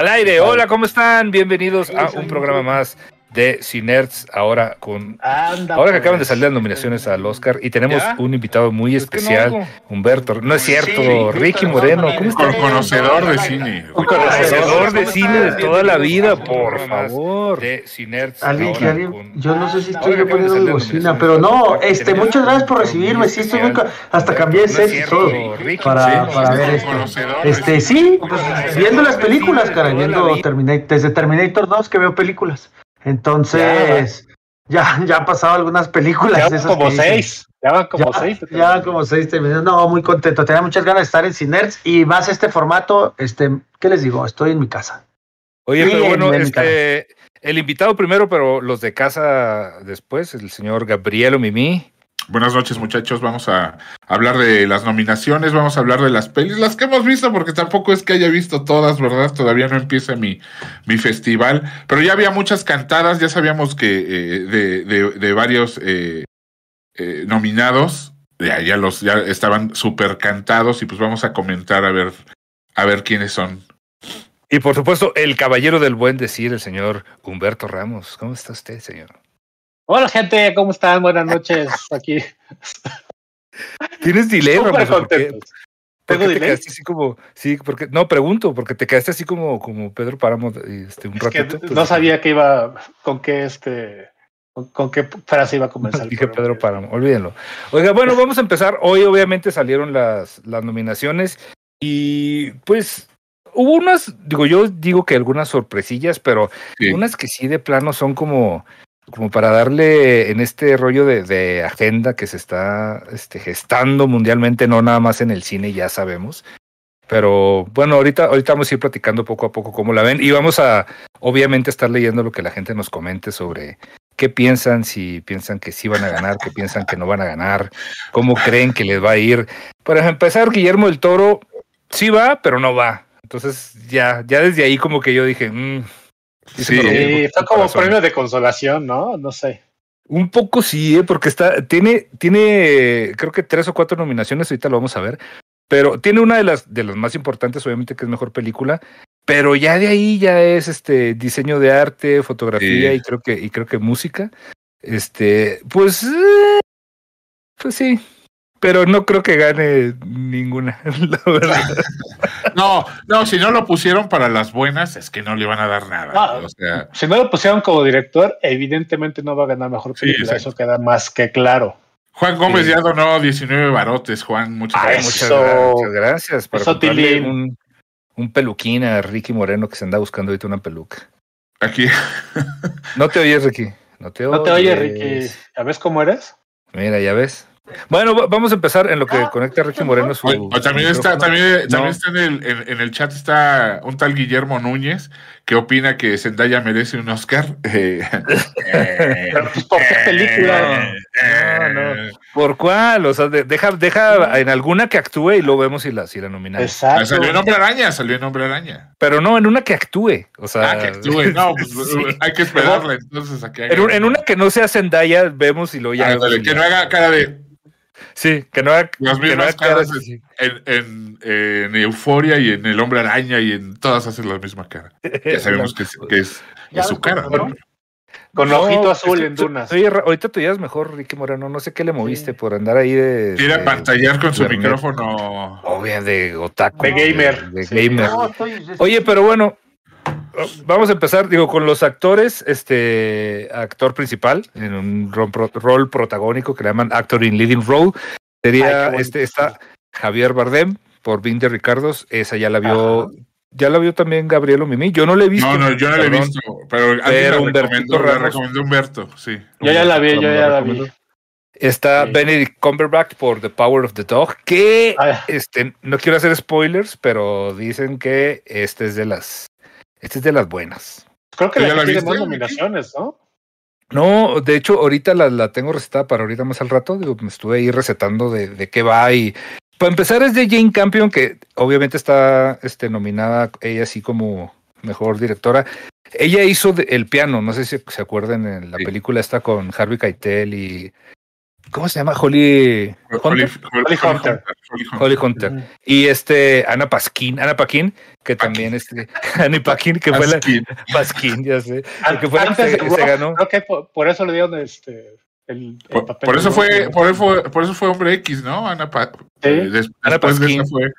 Al aire, hola, ¿cómo están? Bienvenidos a un programa más de Cinerts, ahora con... Anda, Ahora que acaban de pues. salir las nominaciones al Oscar y tenemos ¿Ya? un invitado muy Es que no especial. Humberto. No es cierto, Sí, Ricky Moreno, no, ¿cómo no, Conocedor de cine. Un Conocedor de ¿Cómo cine de toda la vida, por favor. De Cinerts, Alguien que ahora alguien, con- yo no sé si Ah, estoy yo poniendo mi bocina, pero no, este, muchas gracias por recibirme, sí estoy muy, especial. ca- hasta cambié de set y todo, Ricky, para, para ver esto. Este, sí, pues, viendo las películas, cara, viendo Terminator, desde Terminator 2 que veo películas. Entonces, ya, ya han pasado algunas películas. Ya van esas como que dicen. seis. Ya van como Ya, seis. ya como seis. No, muy contento. Tenía muchas ganas de estar en Cinerts y más este formato, este, ¿qué les digo? Estoy en mi casa. Oye, Sí, pero en- bueno, este, el invitado primero, pero los de casa después, el señor Gabriel Mimi. Buenas noches, muchachos. Vamos a hablar de las nominaciones, vamos a hablar de las pelis, las que hemos visto, porque tampoco es que haya visto todas, ¿verdad? Todavía no empieza mi, mi festival, pero ya había muchas cantadas, ya sabíamos que eh, de, de- de varios eh, eh, nominados, ya, ya los ya estaban súper cantados y pues vamos a comentar a ver, a ver quiénes son. Y por supuesto, el caballero del buen decir, el señor Humberto Ramos. ¿Cómo está usted, señor? Hola, gente, ¿cómo están? Buenas noches. Aquí. ¿Tienes delay, Súper Ramos? ¿o por qué? contentos. ¿Por ¿Tengo qué te delay? quedaste así como, sí, porque, no, pregunto, porque te quedaste así como, como Pedro Páramo, este, un Es que ratito. pues, no sabía que iba, con qué este, con, con qué frase iba a comenzar. el Dije programa. Pedro Páramo, olvídenlo. Oiga, bueno, vamos a empezar. Hoy obviamente salieron las, las nominaciones y pues hubo unas, digo, yo digo que algunas sorpresillas, pero Sí. unas que sí de plano son como, como para darle en este rollo de, agenda que se está este, gestando mundialmente, no nada más en el cine, ya sabemos. Pero bueno, ahorita, ahorita vamos a ir platicando poco a poco cómo la ven y vamos a obviamente estar leyendo lo que la gente nos comente sobre qué piensan, si piensan que sí van a ganar, qué piensan que no van a ganar, cómo creen que les va a ir. Para empezar, Guillermo del Toro sí va, pero no va. Entonces ya, ya desde ahí como que yo dije, mm, sí Sí. fue como corazón. premio de consolación, ¿no? No sé. Un poco sí, ¿eh? porque está, tiene, tiene, creo que tres o cuatro nominaciones, ahorita lo vamos a ver, pero tiene una de las, de las más importantes, obviamente, que es mejor película, pero ya de ahí ya es este diseño de arte, fotografía Sí. y creo que, y creo que música. Este, pues, eh, pues sí. Pero no creo que gane ninguna, la verdad. No, no, si no lo pusieron para las buenas, es que no le van a dar nada. Ah. O sea, Si no lo pusieron como director, evidentemente no va a ganar mejor Sí, película. exacto. Eso queda más que claro. Juan Gómez Sí. ya donó 19 barotes, Juan. Muchas Ay, gracias. muchas, Eso- gra- muchas gracias por eso, un, un peluquín a Ricky Moreno que se anda buscando ahorita una peluca. Aquí. No te oyes, Ricky. No te, No te oye, Ricky. ¿Ya ves cómo eres? Mira, ya ves. Bueno, va- vamos a empezar en lo que conecta a Ricky Moreno su. O también su está, también, No. también está en el, en, en el chat está un tal Guillermo Núñez que opina que Zendaya merece un Oscar. Eh, eh, Pero, pues, ¿por qué película? eh, No, no. ¿Por cuál? O sea, de- deja, deja en alguna que actúe y luego vemos si la, si la nominamos. ah, Exacto. salió en Hombre Araña, salió en Hombre Araña. Pero no, en una que actúe. O sea, Ah, que actúe. No, pues sí. hay que esperarla entonces a que haga. en, un- en una que no sea Zendaya, vemos y luego ya. Si que no haga cara de Sí, que no haga. las que no mismas haga cara caras así. en, en, en Euforia y en El Hombre Araña y en todas hacen la misma cara. Ya sabemos que es, que es, Ya es su cara. ¿no? Con No, ojito azul es que en dunas. Oye, ahorita te llevas mejor, Ricky Moreno. No sé qué le moviste por andar ahí de. Quiere de- pantallar con su Internet. micrófono. Obvia de otaku. De gamer. De, Sí. gamer. No, estoy- Oye, pero bueno, vamos a empezar, digo, con los actores, este actor principal en un rol, pro- rol protagónico que le llaman actor in leading role. Sería este, está Javier Bardem por Vin de Ricardos. Esa ya la vio, ya la vio también Gabriel Mimi. Yo no la he visto. No, no, yo no la he visto, pero Pero recomendó, la recomendó Humberto, sí. Yo ya la vi, yo ya la vi. Está Sí. Benedict Cumberbatch por The Power of the Dog, que Ah, este, no quiero hacer spoilers, pero dicen que este es de las, este es de las buenas. creo que ¿Tú ya la la tiene viste, más nominaciones, ¿no? No, de hecho, ahorita la, la tengo recetada para ahorita más al rato. Digo, me estuve ahí recetando de, de qué va. Y para empezar, es de Jane Campion, que obviamente está este, nominada ella así como mejor directora. Ella hizo de- el piano, no sé si se acuerdan en la Sí. película esta con Harvey Keitel y ¿cómo se llama? Holly Holly, Hunter. Holly Hunter. Holly Hunter. Holly Hunter. Y este Ana Pasquin, Ana Paquin, que también este Annie Paquin, que fue la Askin. Pasquin, ya sé, An- que fue la que antes se, de se ganó. Creo que por, por eso le dieron este el, el Por, papel. por de eso fue, por eso fue, por eso fue hombre X, ¿no? Ana Pa- Sí. eh, des- Ana después de Pasquin. esa fue.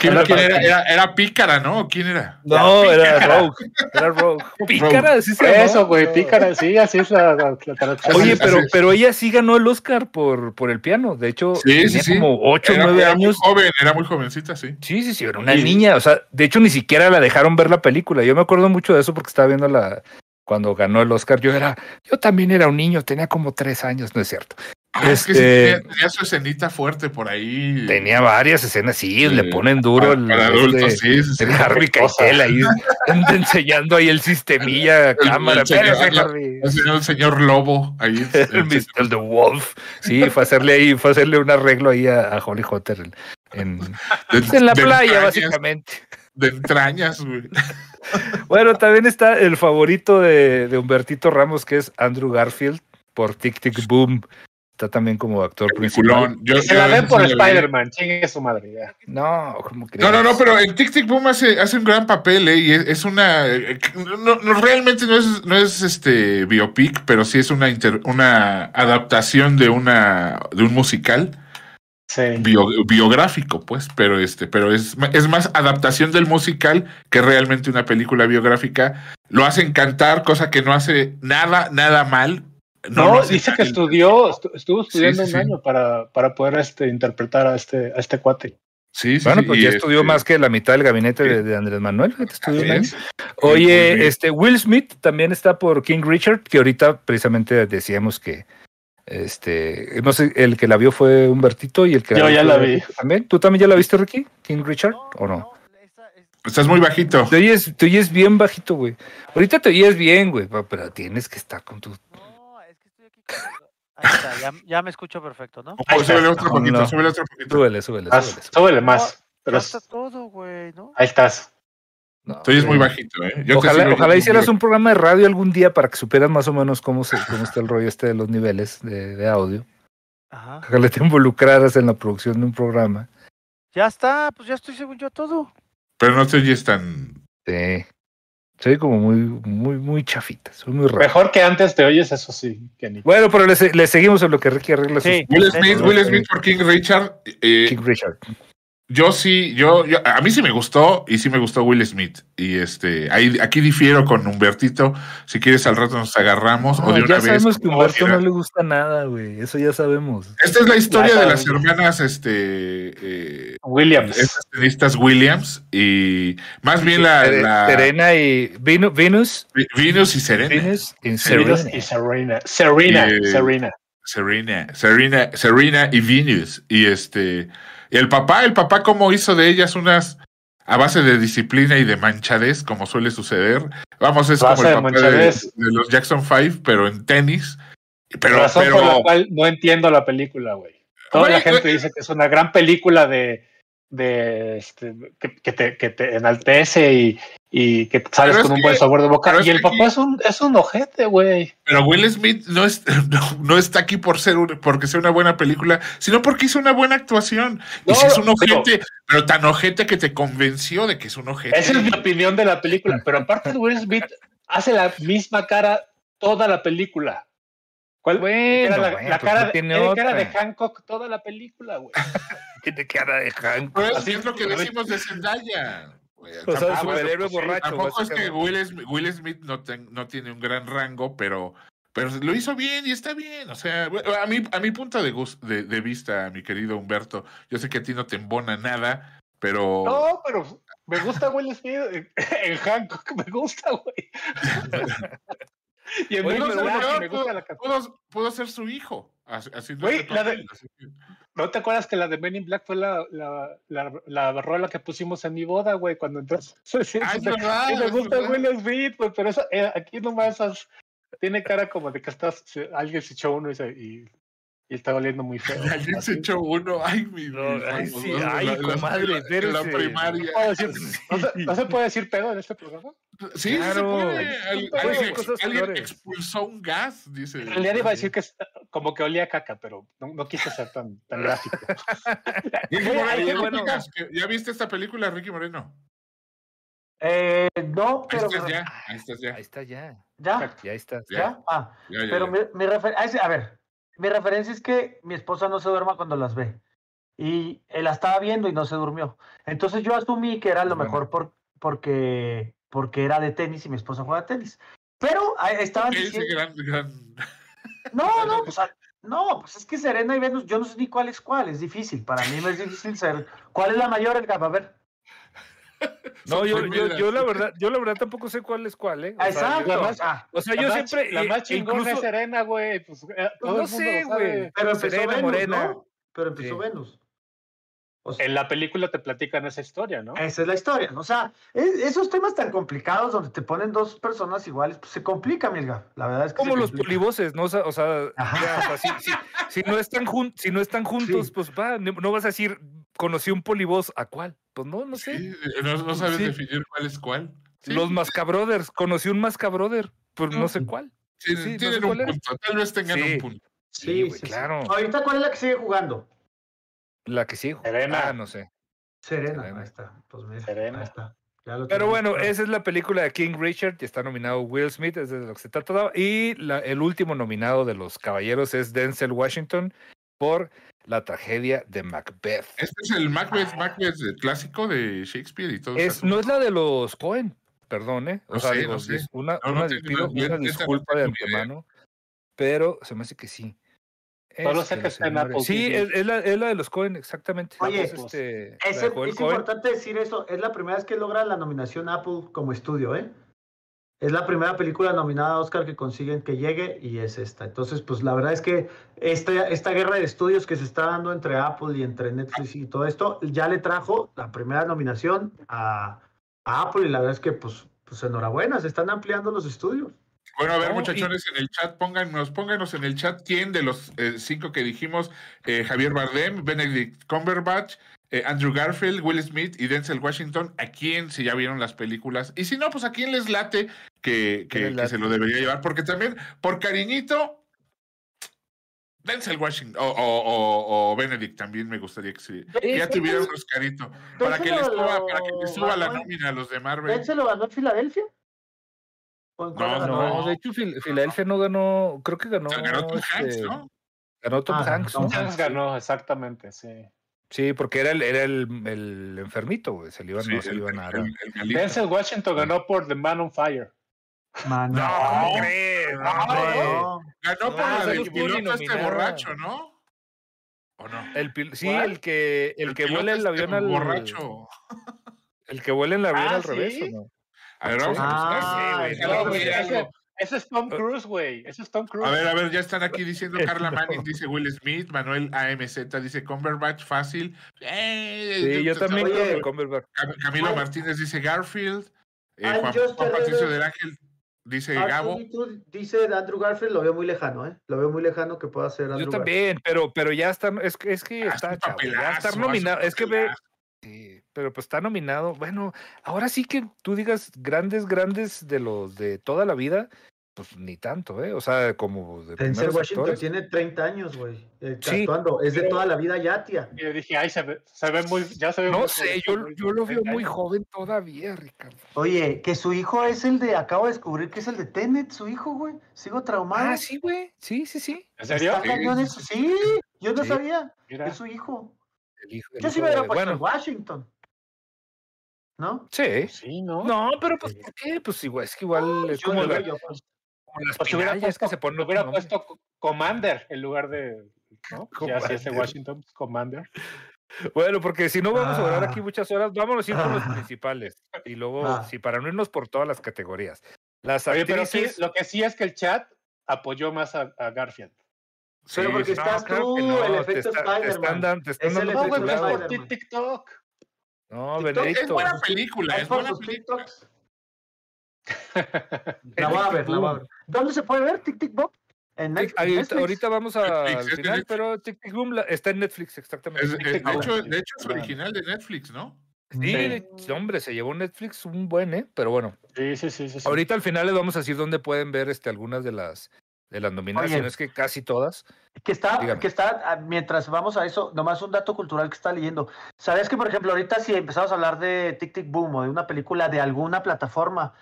¿Quién, Ana quién era? Era? Era pícara, ¿no? ¿Quién era? No, era Rogue, era Rogue. Pícara, sí se. Eso, güey, pícara, sí, así es la, la, la traducción. Oye, pero, pero ella sí ganó el Oscar por, por el piano. De hecho, Sí, tenía sí. como 8 o Era, 9 era muy años. joven, era muy jovencita, sí. Sí, sí, sí, era una niña. O sea, de hecho, ni siquiera la dejaron ver la película. Yo me acuerdo mucho de eso porque estaba viendo la. Cuando ganó el Oscar, yo era. Yo también era un niño, tenía como 3 años, no es cierto. Ah, es que sí Este- tenía, su escenita fuerte por ahí. Tenía varias escenas, sí, Sí. le ponen duro para, el, para este, adultos, sí, sí, sí. el Harvey. Keitel ahí enseñando ahí el sistemilla a cámara. el señor- Espérese, la- Harvey. El señor, el Lobo ahí. El, el Mr. el The Wolf. Sí, fue a hacerle ahí, fue a hacerle un arreglo ahí a, a Holly Hunter en, en, de- en la de playa, entrañas, básicamente. De entrañas, güey. Bueno, también está el favorito de, de Humbertito Ramos, que es Andrew Garfield, por Tic Tic Boom. Está también como actor principal. Yo- Se la ven por. Spider-Man, chingue su madre. Ya. No, como que No, no, no, pero en Tic Tic Boom hace, hace un gran papel, ¿eh? Y es, es una. No, no, realmente no es, no es este biopic, pero sí es una, inter- una adaptación de una de un musical Sí. bio- biográfico, pues, pero este, pero es, es más adaptación del musical que realmente una película biográfica. Lo hacen cantar, cosa que no hace nada, nada mal. No, dice que estudió, estu- estuvo estudiando sí, un sí. año para, para poder este, interpretar a este, a este cuate. Sí, sí, Bueno, pues ya este- estudió más que la mitad del gabinete de, de Andrés Manuel. es. Oye, este Will Smith también está por King Richard, que ahorita precisamente decíamos que este, no sé, el que la vio fue Humbertito y el que Yo vio ya la vi. También. ¿Tú también ya la viste, Ricky? King Richard o no? Estás muy bajito. Te oyes, te oyes bien bajito, güey. Ahorita te oyes bien, güey, pero tienes que estar con tu. No, es que estoy aquí. con- Ahí está, ya, ya me escucho perfecto, ¿no? Oh, súbele otro No, poquito, no. súbele otro poquito. Súbele, súbele, Más, súbele. súbele. súbele más. Pero está todo, güey, ¿no? ahí estás. No, Tú oyes muy bajito, ¿eh? Yo Ojalá, hicieras un programa de radio algún día para que supieras más o menos cómo, se, cómo está el rollo este de los niveles de, de audio. Ajá. Ojalá te involucraras en la producción de un programa. Ya está, pues ya estoy según yo todo. Pero no te oyes tan. Sí. Soy como muy, muy, muy chafita. Soy muy raro. Mejor que antes te oyes, eso sí, Kenny. Bueno, pero le, se- le seguimos en lo que Ricky arregla sus Sí. Will Smith, Will. Smith por King Richard. eh, King Richard. Yo sí, yo, yo- a mí sí me gustó y sí me gustó Will Smith. Y este, ahí, aquí difiero con Humbertito. Si quieres al rato nos agarramos o de una ya vez. sabemos que Humberto no le gusta nada, güey. Eso ya sabemos. Esta es la historia de las hermanas, este, eh, Williams. estas tenistas Williams y más bien la, Serena y Venus. Venus y Serena. Venus y Venus Serena. y Serena. Serena. Y, eh, Serena. Serena, Serena, Serena y Venus. Y este, el papá, el papá cómo hizo de ellas unas a base de disciplina y de manchadez, como suele suceder. Vamos, es como el papá de, los Jackson Five, pero en tenis. Pero, razón pero, por la cual no entiendo la película, güey. Toda la gente dice que es una gran película de, de este, que, que te, que te enaltece y, y que sales Pero es con un que- buen sabor de boca. pero Y el papá aquí- es un, es un ojete, güey. pero Will Smith no, es, no, no está aquí por ser un- porque sea una buena película, sino porque hizo una buena actuación. Y si es un pero- ojete, pero tan ojete que te convenció de que es un ojete. Esa es mi opinión de la película. Pero aparte Will Smith, hace la misma cara toda la película. ¿Cuál? Bueno, era la, bueno, la pues cara, no tiene tiene cara de Hancock toda la película, güey. Tiene cara de. Pero Así es lo que decimos de Zendaya. güey. O sea, Tampoco es- superhéroe borracho. Tampoco es que. Will Smith, Will Smith no, ten- no tiene un gran rango, pero, pero lo hizo bien y está bien. O sea, a mi, a mi punto de, gus- de, de vista, mi querido Humberto, yo sé que a ti no te embona nada, pero No, pero me gusta Will Smith. En Hancock me gusta, güey. y en ser- me gusta la pudo- pudo ser su hijo la de- ¿No te acuerdas que la de Men in Black fue la, la, la, la rola que pusimos en mi boda, güey? Cuando entraste. Sí, Ah, es verdad, me gusta. Will Smith, güey, pero eso, eh, aquí nomás has- tiene cara como de que estás, alguien se echó uno y, se- y, y está oliendo muy feo. Alguien se echó uno, ay, mi No, ay, sí, vamos, ay, la- comadre, la- la primaria. ¿Puedo decir- ¿No se, no se puede decir pedo en este programa? Sí, sí se puede. Al- Alguien, cosas alguien peores. expulsó un gas, dice. En realidad iba a decir que es- como que olía a caca, pero no, no quise ser tan, tan gráfico. Ricky Moreno. ¿Ya viste esta película, Ricky Moreno? Eh, no, Ahí pero. estás ya, ahí estás ya. Ahí está ya. ¿Ya? Ya está. ¿Ya? Ah, Ya, ya, pero ya. mi, mi refer- ese- a ver, mi referencia es que mi esposa no se duerma cuando las ve. Y él la estaba viendo y no se durmió. Entonces yo asumí que era lo Bueno. mejor por, porque, porque era de tenis y mi esposa juega tenis. Pero ah, estaban diciendo. gran, gran- No, no, pues, no, pues es que Serena y Venus, yo no sé ni cuál es cuál, es difícil. Para mí me es difícil ser. ¿Cuál es la mayor, el A ver. No, yo, yo, yo la verdad, yo la verdad tampoco sé cuál es cuál, ¿eh? O sea, Exacto. yo- la más- ah, o sea, yo más- siempre. La más chingona incluso- es Serena, güey. Pues, eh, todo no sé, güey. pero empezó Serena Venus, Morena. ¿no? Pero empezó Sí. Venus. O sea, En la película te platican esa historia, ¿no? Esa es la historia. ¿no? O sea, es- esos temas tan complicados donde te ponen dos personas iguales, pues se complica, Milga. La verdad es que. como los complica. polivoces, ¿no? O sea, o sea, Ajá. ya, o sea, si, si- si no están jun- si no están juntos, Sí. pues va, no vas a decir, conocí un polivoz, ¿a cuál? Pues no, no sé. Sí, no, no sabes Sí. definir cuál es cuál. Sí, Los Mascabrothers, conocí un Mascabrother, pues no sé cuál. sí, sí, no tienen sé un punto. Tal vez tengan Sí. un punto. Sí, güey, claro. Ahorita, ¿cuál es la que sigue jugando? La que sí. Serena. Ah, no sé. Serena. Serena. Ahí está. Pues mira, Serena. ahí está. Pero bueno, esa es la película de King Richard y está nominado Will Smith, es de lo que se trata. todo. Y la- el último nominado de los caballeros es Denzel Washington por la tragedia de Macbeth. Este es el Macbeth, Macbeth el clásico de Shakespeare y todo Es, eso. no es la de los Cohen, perdón, ¿eh? O No sea, sé, digo, no sé. dis- una, No, no una- tengo- pido no, una neta no disculpa de antemano, pero se me hace que sí. Solo Este, sé que los está en señores- Apple Sí, es, es la, es la de los Cohen, exactamente. Oye, Es, este, Es, es importante decir eso. Es la primera vez que logra la nominación Apple como estudio, ¿eh? Es la primera película nominada a Oscar que consiguen que llegue y es esta. Entonces, pues la verdad es que esta, esta guerra de estudios que se está dando entre Apple y entre Netflix y todo esto ya le trajo la primera nominación a, a Apple y la verdad es que, pues, pues enhorabuena, se están ampliando los estudios. Bueno, a ver, muchachones, en el chat, pónganos, pónganos en el chat quién de los eh, cinco que dijimos, eh, Javier Bardem, Benedict Cumberbatch, eh, Andrew Garfield, Will Smith y Denzel Washington, a quién si ya vieron las películas. Y si no, pues a quién les late que, se lo debería llevar. Porque también, por cariñito, Denzel Washington o, o- o- o Benedict también me gustaría que, sí, que ya tuviera un Oscarito. Para que, les Denzel suba, lo- para que les suba la nómina a los de Marvel. ¿Él se lo ganó en Filadelfia? ¿O en cuál No, ganó? No, de hecho, Fil- Filadelfia no ganó, creo que ganó. O sea, ganó Tom este, Hanks, ¿no? Ganó Tom Ah, Hanks, Tom ¿no? Hanks ganó, exactamente, sí. Sí, porque era el, era el, el enfermito, güey. Se le iban, Sí, no se le el- iban a dar. Denzel Washington ganó por The Man on Fire. Man, No. No, hombre. no. Ganó por No, la no del piloto este borracho, ¿no? ¿O no? El pil- sí, ¿Cuál? el que, el, que vuela el este avión al. borracho. El que vuela el avión Ah, al ¿sí? revés, ¿o no? A ver, vamos a Ah, buscar. sí, güey. Ese, es Tom Cruise, güey. Ese es Tom Cruise. A ver, a ver, ya están aquí diciendo Carla No. Manning, dice Will Smith, Manuel AMZ, dice Cumberbatch, fácil. Eh, Sí, yo también Oye. creo que Cumberbatch. Cam- Camilo. Martínez dice Garfield. Eh, Juan, Patricio del Ángel dice Ah, Gabo. tú- dice Andrew Garfield, lo veo muy lejano, ¿eh? Lo veo muy lejano que pueda ser Andrew Yo también, pero, pero ya está, es que, es que Haz está, chavo, ya papelazo, está nominado, es que ve, papelazo. Sí, pero pues está nominado, bueno, ahora sí que tú digas grandes, grandes de los de toda la vida, pues ni tanto, ¿eh? O sea, como de Denzel Washington actores. tiene 30 años, güey. eh, Sí, actuando. Es de pero- toda la vida ya, tía. Y yo dije, ay, se ve, se ve muy, ya se ve No muy sé, joven, yo, yo lo veo muy joven todavía, Ricardo. Oye, que su hijo es el de. Acabo de descubrir que es el de Tenet, su hijo, güey. Sigo traumado. Ah, sí, güey, sí, sí, sí. ¿En serio? Está. Sí, yo no Sí. sabía. Mira. Es su hijo. El hijo, el Yo sí me hubiera puesto bueno, en Washington. ¿No? sí. Sí, ¿no? No, pero pues, ¿por qué? Pues igual, es que igual es como, la- yo, pues, como las Pues si hubiera pinallas puesto, que se ponen hubiera puesto Commander en lugar de. ¿No? Ya si es de. Washington, pues, Commander. Bueno, porque si no vamos a durar Ah. aquí muchas horas, vámonos a ir con los Ah. principales. Y luego, Ah. sí, para no irnos por todas las categorías. Las Oye, pero sí, actrices. lo que sí es que el chat apoyó más a, a Garfield. Pero porque estás claro tú, el efecto está- te Spider-Man. te están dando No, güey, es titulado. por Spider-Man. ti- TikTok. No, TikTok Benedicto. Es buena película, Es buena película. La voy a ver, la voy a ver. ¿Dónde se puede ver? ¿Tic Tic Bob? En Netflix. ahorita, Netflix. ahorita vamos a- Netflix, al final, Netflix. pero Tic Tic Boom la- está en Netflix, exactamente. Es- es- de, hecho, de hecho es original de Netflix, ¿no? Sí, hombre, se llevó Netflix un buen, ¿eh? Pero bueno, Sí, sí, sí, sí. sí. ahorita al final les vamos a decir dónde pueden ver este, algunas de las de las nominaciones, que casi todas. Que está, Dígame. que está, ah, mientras vamos a eso, nomás un dato cultural que está leyendo. ¿Sabes que, por ejemplo, ahorita si empezamos a hablar de Tic Tic Boom o de una película de alguna plataforma,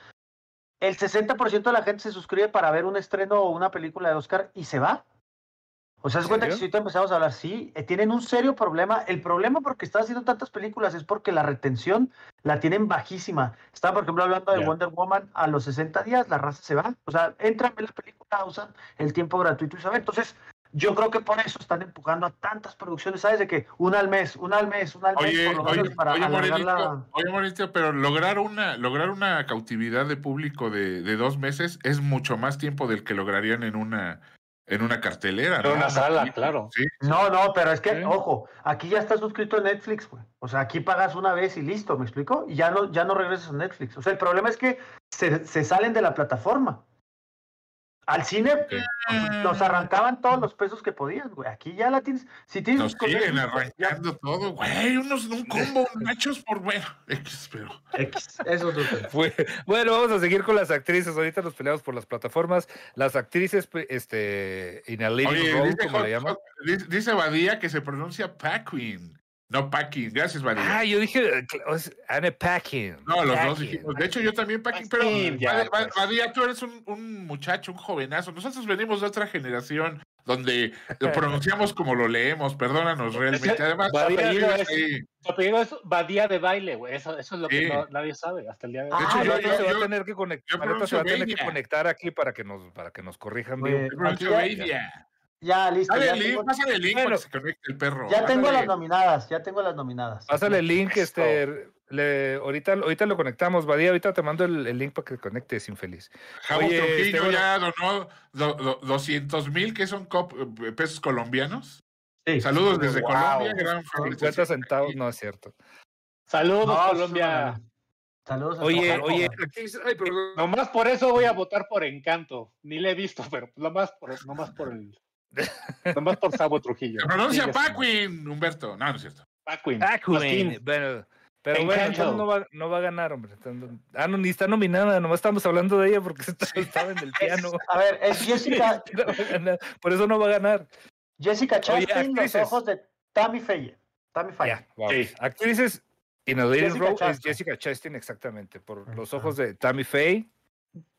el 60% de la gente se suscribe para ver un estreno o una película de Oscar y se va? O sea, ¿En cuenta que si ahorita empezamos a hablar, sí, eh, tienen un serio problema. El problema porque están haciendo tantas películas es porque la retención la tienen bajísima. Estaba, por ejemplo, hablando de. Wonder Woman, a los 60 días la raza se va. O sea, entran, ven la película, usan el tiempo gratuito y se va. Entonces, yo creo que por eso están empujando a tantas producciones, ¿sabes? De que una al mes, una al mes, una al mes, Oye, por lo oye, menos para oye, Morenito, la... oye, Morenito, pero lograr una, lograr una cautividad de público de, de dos meses es mucho más tiempo del que lograrían en una, en una cartelera. En ¿no? una sala, claro. Sí, No, no, pero es que, Sí. ojo, aquí ya estás suscrito a Netflix, güey. O sea, aquí pagas una vez y listo, ¿me explico? Y ya no, ya no regresas a Netflix. O sea, el problema es que se, se salen de la plataforma. Al cine nos arrancaban todos los pesos que podían, güey. Aquí ya la tienes. Si tienes nos siguen ya- arrancando todo, güey. Unos, un combo, nachos por, bueno, X, pero. X, eso es tema. Fue- bueno, vamos a seguir con las actrices. Ahorita nos peleamos por las plataformas. Las actrices, pues, este, in a Oye, role, dice, como le llaman. Dice Badía que se pronuncia Paquin, no Packing. Gracias, Badía. Ah, yo dije, Anne Packing. No, los dos dijimos. De hecho, yo también, Packing, pero ya, pues. Badía, tú eres un, un muchacho, un jovenazo. Nosotros venimos de otra generación donde lo pronunciamos como lo leemos. Perdónanos realmente. Además, vives es- ahí. Su apellido es Badía de baile, güey. Eso, eso es lo Sí. que no- nadie sabe hasta el día de hoy. Ah, De hecho, yo, Mareta yo, se va yo- a tener que conectar, yo se va a tener que conectar aquí para que nos, para que nos corrijan bien. yo pronuncio ya- listo. Dale Ya el link, tengo, pásale el link Bueno. para que se conecte el perro. ya tengo Pásale. las nominadas, ya tengo las nominadas. Pásale el link, este, le, ahorita, ahorita lo conectamos, Badía, ahorita te mando el, el link para que conectes, infeliz. Javo Oye, Trujillo este, bueno. ya donó do- do- 200 mil, que son cop- eh, pesos colombianos. Sí. Saludos desde Wow. Colombia. Gran 50 felicitación. centavos, no es cierto. Saludos, No, Colombia. Saludos a Oye, todos. oye, ay. Nomás por eso voy a votar por Encanto. Ni le he visto, pero nomás por, nomás por el. Nomás por Sabo Trujillo. Se pronuncia madre. Paquin, Humberto. No, no es cierto. Paquin. Paquin. Bueno, pero bueno, entonces no va, no va a ganar, hombre. Ah, no, ni está nominada, nomás estamos hablando de ella porque está- estaba en el piano. A ver, es Jessica, No Por eso no va a ganar. Jessica Oye, Chastain, los actrices. ojos de Tammy Faye. Tammy Faye. Ya, vamos. Sí. Actrices in a leading Jessica role es. Jessica Chastain, exactamente, por los Ajá. ojos de Tammy Faye.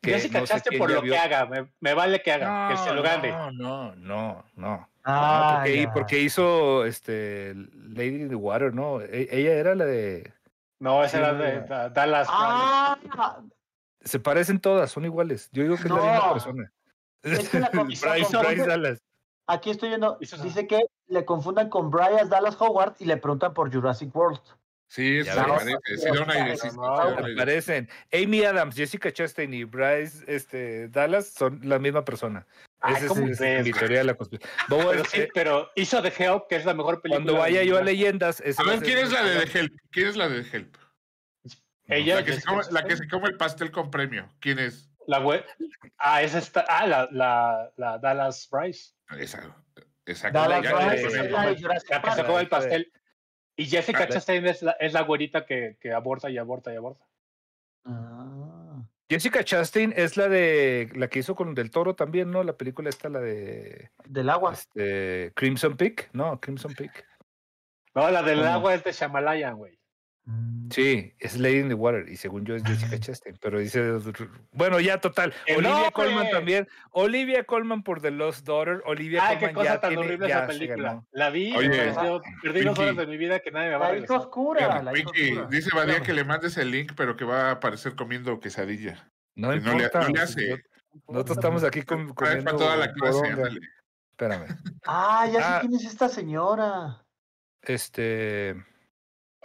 Que no sé Chastain quién por ya lo vio. que haga. Me, me vale que haga. que se lo gane. No, no, no, no. Ah, No, porque, ya. porque hizo este Lady in the Water, ¿no? E- ella era la de. No, esa Sí, era no, de no. da- Dallas. Ah, Se parecen todas, son iguales. Yo digo que es la No. misma persona. Es que la Bryce, Bryce Dallas. aquí estoy viendo, dice que le confundan con Bryce Dallas Howard y le preguntan por Jurassic World. Sí, se parece. Sí, Se parecen. Amy Adams, Jessica Chastain y Bryce este, Dallas son la misma persona. Ay, Esa es, ¿cómo esa es mi teoría de la conspiración. Pero sí, pero hizo The Help, que es la mejor película. cuando vaya yo a leyendas. A ver, ¿quién es la de The Help? ¿Quién es la de The Help? Ella, La que, se come, la que se come el pastel con premio. ¿Quién es? La we- Ah, esa está. Ah, la, la, la Dallas Bryce. Esa. Esa Dallas Bryce, la que se come el pastel. Y Jessica. Chastain es la, es la güerita que, que aborta y aborta y aborta. Ah. Jessica Chastain es la de la que hizo con Del Toro también, ¿no? La película esta, la de Del agua. este, Crimson Peak, no, Crimson Peak. No, la del ¿Cómo? agua es de Shamalayan, güey. Mm. Sí, es Lady in the Water y según yo es Jessica Chastain, pero dice bueno, ya total. ¡Que Olivia no, Colman también. Olivia Colman por The Lost Daughter. Olivia Ay, Colman qué cosa ya tan tiene- horrible ya esa película. La vi, Oye, me pareció- perdí dos horas de mi vida que nadie me va a regresar. oscura, la Pinky, oscura. dice Badía que le mandes el link, pero que va a aparecer comiendo quesadilla. No Que no le- importa. no le hace. yo- Nosotros estamos aquí com- comiendo para toda la clase. Espérame. Ah, ya sé Ah. quién es esta señora. Este,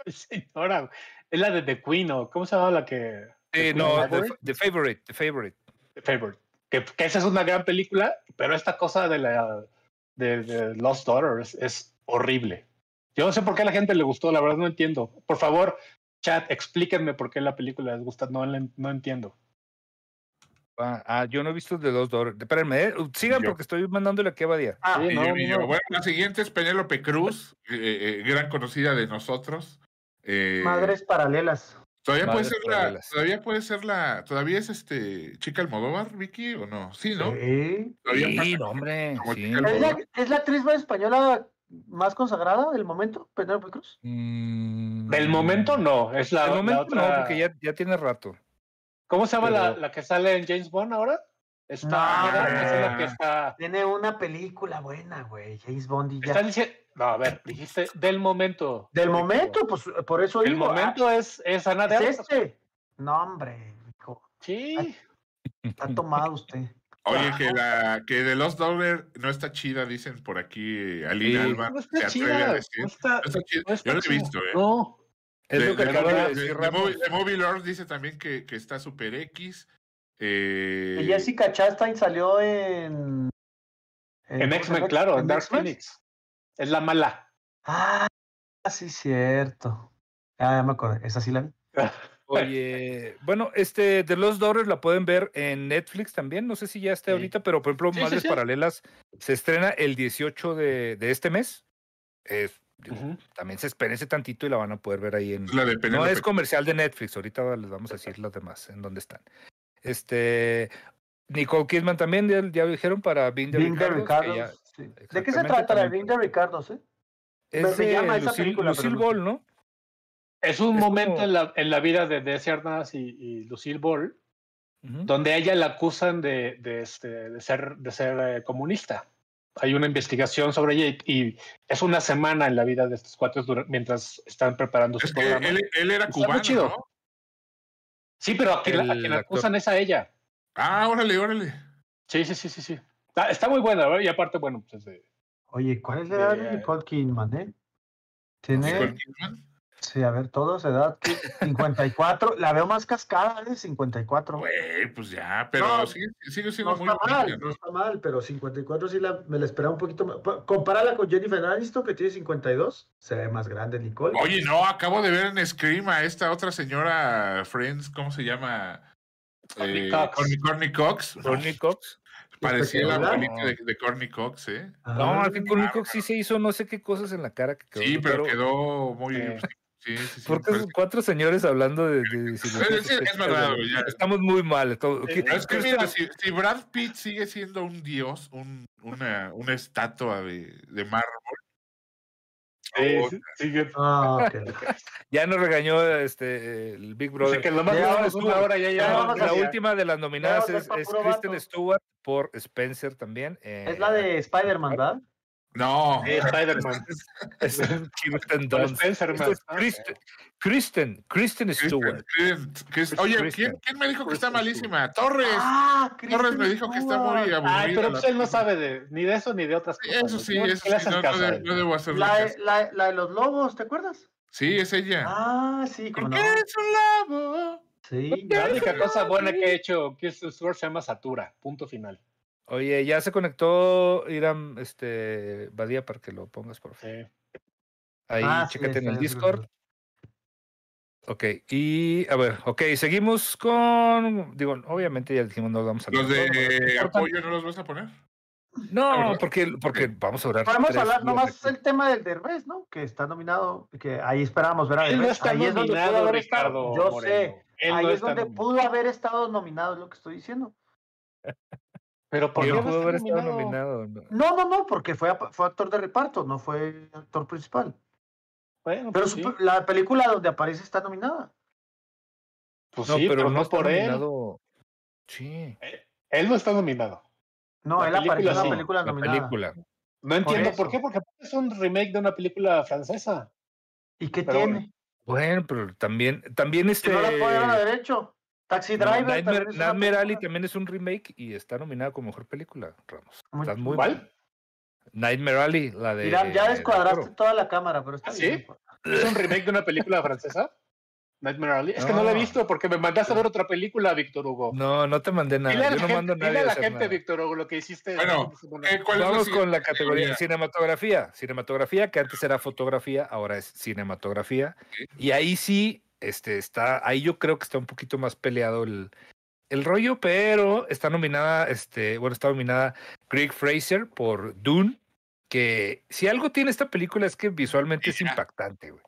Señora, es la de The Queen, ¿o cómo se llama la que. sí, The no, Queen the, Favorite, The Favorite. The Favorite. Que, que esa es una gran película, pero esta cosa de la de, de Lost Daughter es, horrible. Yo no sé por qué a la gente le gustó, la verdad no entiendo. Por favor, chat, explíquenme por qué la película les gusta, no, no entiendo. Ah, ah, yo no he visto The Lost Daughter. Espérenme, eh, sigan Yo. porque estoy mandándole aquí a Badía. Ah, Sí, Y no, yo- y no, yo. no. Bueno, la siguiente es Penélope Cruz, eh, eh, gran conocida de nosotros. Eh, madres paralelas. Todavía puede ser la, todavía puede ser la, todavía es este chica Almodóvar, Vicky, o no? Sí, ¿no? Sí. Sí, no, hombre. sí. ¿Es la, es la actriz española más consagrada del momento, Penélope Cruz? Mm, Del momento no, es la, Del la momento otra. no, porque ya, ya tiene rato. ¿Cómo se llama pero- la, la que sale en James Bond ahora? Está, No, esa es la que está. Tiene una película buena, güey. James Bond y ya. Está diciendo. No, a ver, dijiste del momento. Del momento, pues por eso El digo. momento es, es Ana ah, de es este. No, hombre, hijo, Sí. está tomado usted. Oye, que la que de Lost Daughter no está chida, dicen por aquí Alina Sí. Alba. No está a chida. decir. No está, No está chida. no está Yo lo he visto, ¿eh? No. Es de, lo que de- acaba de, de- decir de Movie Lord dice también que, que está Super X. Eh, Y Jessica Chastain salió en. En ¿cómo se X-Men, claro, en ¿En Dark? Phoenix. Es la mala. Ah, sí, cierto. Ah, ya me acordé. Esa sí la vi. Oye, bueno, este The Lost Daughters la pueden ver en Netflix también. No sé si ya esté Sí. ahorita, pero por ejemplo, Sí, Madres sí. Paralelas se estrena el 18 de, de este mes. Es- digo, Ujú. También se espérense tantito y la van a poder ver ahí en. la de No es comercial de Netflix, ahorita les vamos a decir las demás, en dónde están. Este Nicole Kidman también, ya, ya dijeron para Bing de Ricardo. que ya- sí. ¿De qué se trata la. Bing de Ricardo? eh? es se llama esa Lucille, película, Lucille pero no sé. Ball, ¿no? Es un Es momento como- en, la, en la vida de Desi Arnaz y, y Lucille Ball donde a ella la acusan de, de, este, de ser, de ser eh, comunista. Hay una investigación sobre ella y, y es una semana en la vida de estos cuatro mientras están preparando su Es programa. él, él era cubano, chido. ¿no? Sí, pero a quien, la- a El quien acusan es a ella. Ah, órale, órale. Sí, sí, sí, sí, sí. Está, está muy buena, ¿verdad? Y aparte, bueno, pues de- Oye, ¿cuál es la edad de Nicole Kidman, eh? Nicole Tiene, Kidman. Sí, a ver, todos, edad 54. La veo más cascada, ¿eh? 54. Güey, pues ya, pero No, sigue, sigue siendo No muy está mal, no está mal, pero 54 sí la, me la esperaba un poquito más. Pa- Compárala con Jennifer Aniston, que tiene 52. Se ve más grande, Nicole. Oye, no, acabo de ver en Scream a esta otra señora Friends, ¿cómo se llama? Courtney Eh, Cox. Courtney Cox. No, Courtney Cox. parecía la abuelita de, de Courtney Cox, ¿eh? Ah, No, es que Courtney Cox sí se hizo no sé qué cosas en la cara que quedó. Sí, pero quedó muy. Eh. Sí, sí, sí. Porque parece- esos cuatro señores hablando de, de Es- es- es verdad, ya. Estamos muy mal. todo- ¿qué- Pero es que qué mira, está- si, si Brad Pitt sigue siendo un dios, un, una, una estatua de, de mármol, Sí, sí, Ah. Ya nos regañó este el Big Brother. que nomás Ya duramos vamos, una hora y ya ya La, última de las nominadas es, es Kristen. Stewart por Spencer también. eh, Es la de Spider-Man, ¿verdad? No. Sí, Spider-Man. es Kirsten Dunst. Esto es Kristen, Kristen, Kristen Stewart. Kristen- Kristen- oye, ¿quién, me dijo que está malísima? Torres. Ah, Torres me dijo que está muy aburrida. Ay, pero pues él no sabe de, ni de eso ni de otras cosas. Eso sí, eso ¿Qué le sí, no, de- debo hacerle La, la, la de los lobos, ¿te acuerdas? Sí, es ella. Ah, sí, como ¿Por no. qué es un lobo? Sí, La única cosa buena que he hecho Kirsten Stewart se llama Satura, punto final. Oye, ya se conectó Iram este, Badía para que lo pongas, por favor. Sí. Ahí, Ah, sí, chécate en el Discord. Ok, y a ver, ok, seguimos con. Digo, obviamente ya dijimos, no vamos a ¿Los todo, de apoyo no los vas a poner? No, ¿verdad? porque, porque vamos a hablar. Podemos tres hablar nomás el tema del Derbez, ¿no? Que está nominado, que ahí esperábamos ver a Él no Derbez. está ahí es donde pudo haber estado. Ricardo Yo Moreno. sé, Él ahí no es donde nominado. pudo haber estado nominado, es lo que estoy diciendo. Pero ¿por ¿Por qué no pudo haber estado nominado? No, no, no, porque fue, fue actor de reparto, no fue actor principal. Bueno, Pero pues, su- sí. la película donde aparece está nominada. Pues No, sí, pero, no por está él. nominado. Sí, Él no está nominado. No, La él apareció en película la película la nominada. película. No entiendo por qué, porque es un remake de una película francesa. ¿Y qué Pero tiene? Bueno, pero también, también este. no la pueden a derecho. Taxi no, Driver. Nightmare, también Alley también es un remake y está nominada como mejor película, Ramos. Muy- Estás muy ¿Cuál? mal. Nightmare Alley, la de. Mira, ya de descuadraste toda la cámara, pero está ¿Ah, sí? bien. ¿Es un remake de una película francesa? Nightmare Alley. Es que no la he visto porque me mandaste a ver otra película, Víctor Hugo. No, no te mandé nada. dile a Yo la no gente, mando a dile a la gente, nada. Víctor Hugo, lo que hiciste. Bueno, Eh, ¿cuál es la Vamos con la categoría categoría? cinematografía. Cinematografía, que antes era fotografía, ahora es cinematografía. Y ahí sí, este, está, ahí yo creo que está un poquito más peleado el, el rollo, pero está nominada, este, bueno, está nominada Greg Fraser por Dune, que si algo tiene esta película es que visualmente Y es ya. impactante, güey.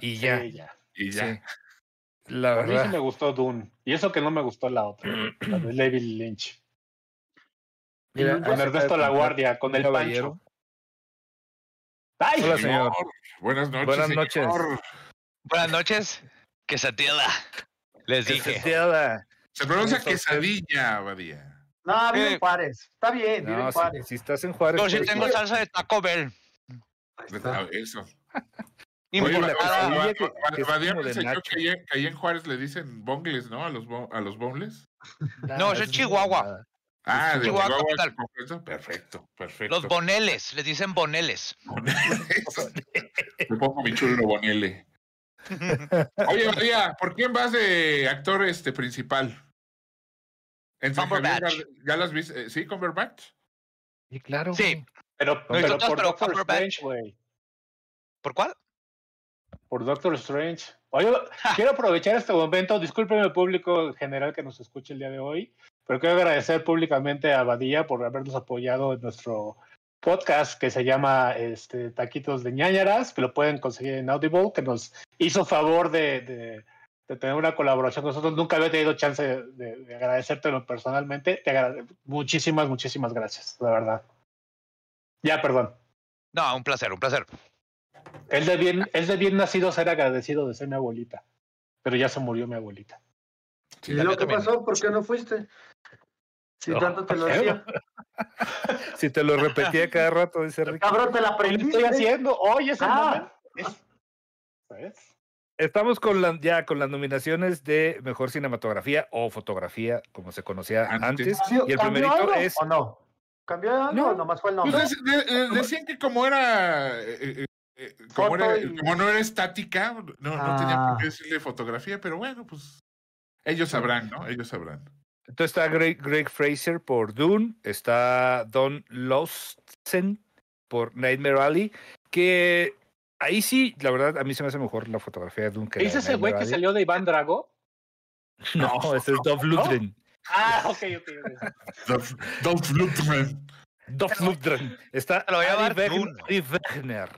Y ya. Sí, ya. Y ya. sí. La A mí sí verdad. me gustó Dune. Y eso que no me gustó la otra, la de David Lynch. Mira, Con Ernesto La Guardia, con el caballero. Pancho. ¡Ay! Hola, señor. Buenas noches. Buenas señor. noches. Buenas noches. Quesadilla. Les dije. Se pronuncia quesadilla, Badía. No, vive Eh. en Juárez. Está bien, vive No, en si, Juárez. si estás en Juárez. Yo sí pues, tengo salsa de Taco Bell. Ah, Eso. Es Badía nacho. que ahí, en Juárez le dicen bongles, ¿no? A los, a los boneless. No, eso es Chihuahua. Ah, de Chihuahua Chihuahua. Perfecto, perfecto. Los boneles, les dicen boneles. Eso. Me pongo mi chulo bonele. Oye, Badía, ¿por quién vas de actor este principal? Javier Bardem- ¿Ya las viste? Eh, ¿Sí, Cumberbatch? Sí, claro. Sí. güey. Pero, No, pero por pero Doctor. Strange, güey. ¿Por cuál? Por Doctor Strange. Oye, quiero aprovechar este momento. Discúlpeme, público en general que nos escuche el día de hoy. Pero quiero agradecer públicamente a Badía por habernos apoyado en nuestro podcast que se llama este, Taquitos de ñañaras, que lo pueden conseguir en Audible, que nos hizo favor de, de- de tener una colaboración con nosotros. Nunca había tenido chance de, de- de agradecértelo personalmente. Te agrade- muchísimas, muchísimas gracias, la verdad. Ya, perdón. No, un placer, un placer. Es de bien, es de bien nacido ser agradecido de ser mi abuelita. Pero ya se murió mi abuelita. ¿Y lo que también. pasó? ¿Por qué no fuiste? Si No, tanto te lo decía. Si te lo repetía cada rato, dice Rick. Cabrón, te la ¿Qué le aprendí. estoy haciendo? Hoy es el Ah. momento. Es- ¿Sabes? Estamos con la, ya con las nominaciones de mejor cinematografía o fotografía, como se conocía Antes. antes. Y el ¿Cambió primerito algo es. ¿O no? ¿Cambió algo No. o nomás fue el Pues nombre? de- de- de- decían que como era, eh, eh, eh, como, Foto era- y- como no era estática, no, no tenía Ah. por qué decirle fotografía, pero bueno, pues ellos sabrán, ¿no? Ellos sabrán. Entonces está Greg, Greg Fraser por Dune, está Don Lostsen por Nightmare Alley, que ahí sí, la verdad, a mí se me hace mejor la fotografía de Dune que ¿Es ese güey que Alley. salió de Iván Drago? No, ese es Dolph Lundgren. Ah, ok, ok. Dolph, Dolph Lundgren. Dolph Lundgren. Está lo voy a Ari llamar Wegner.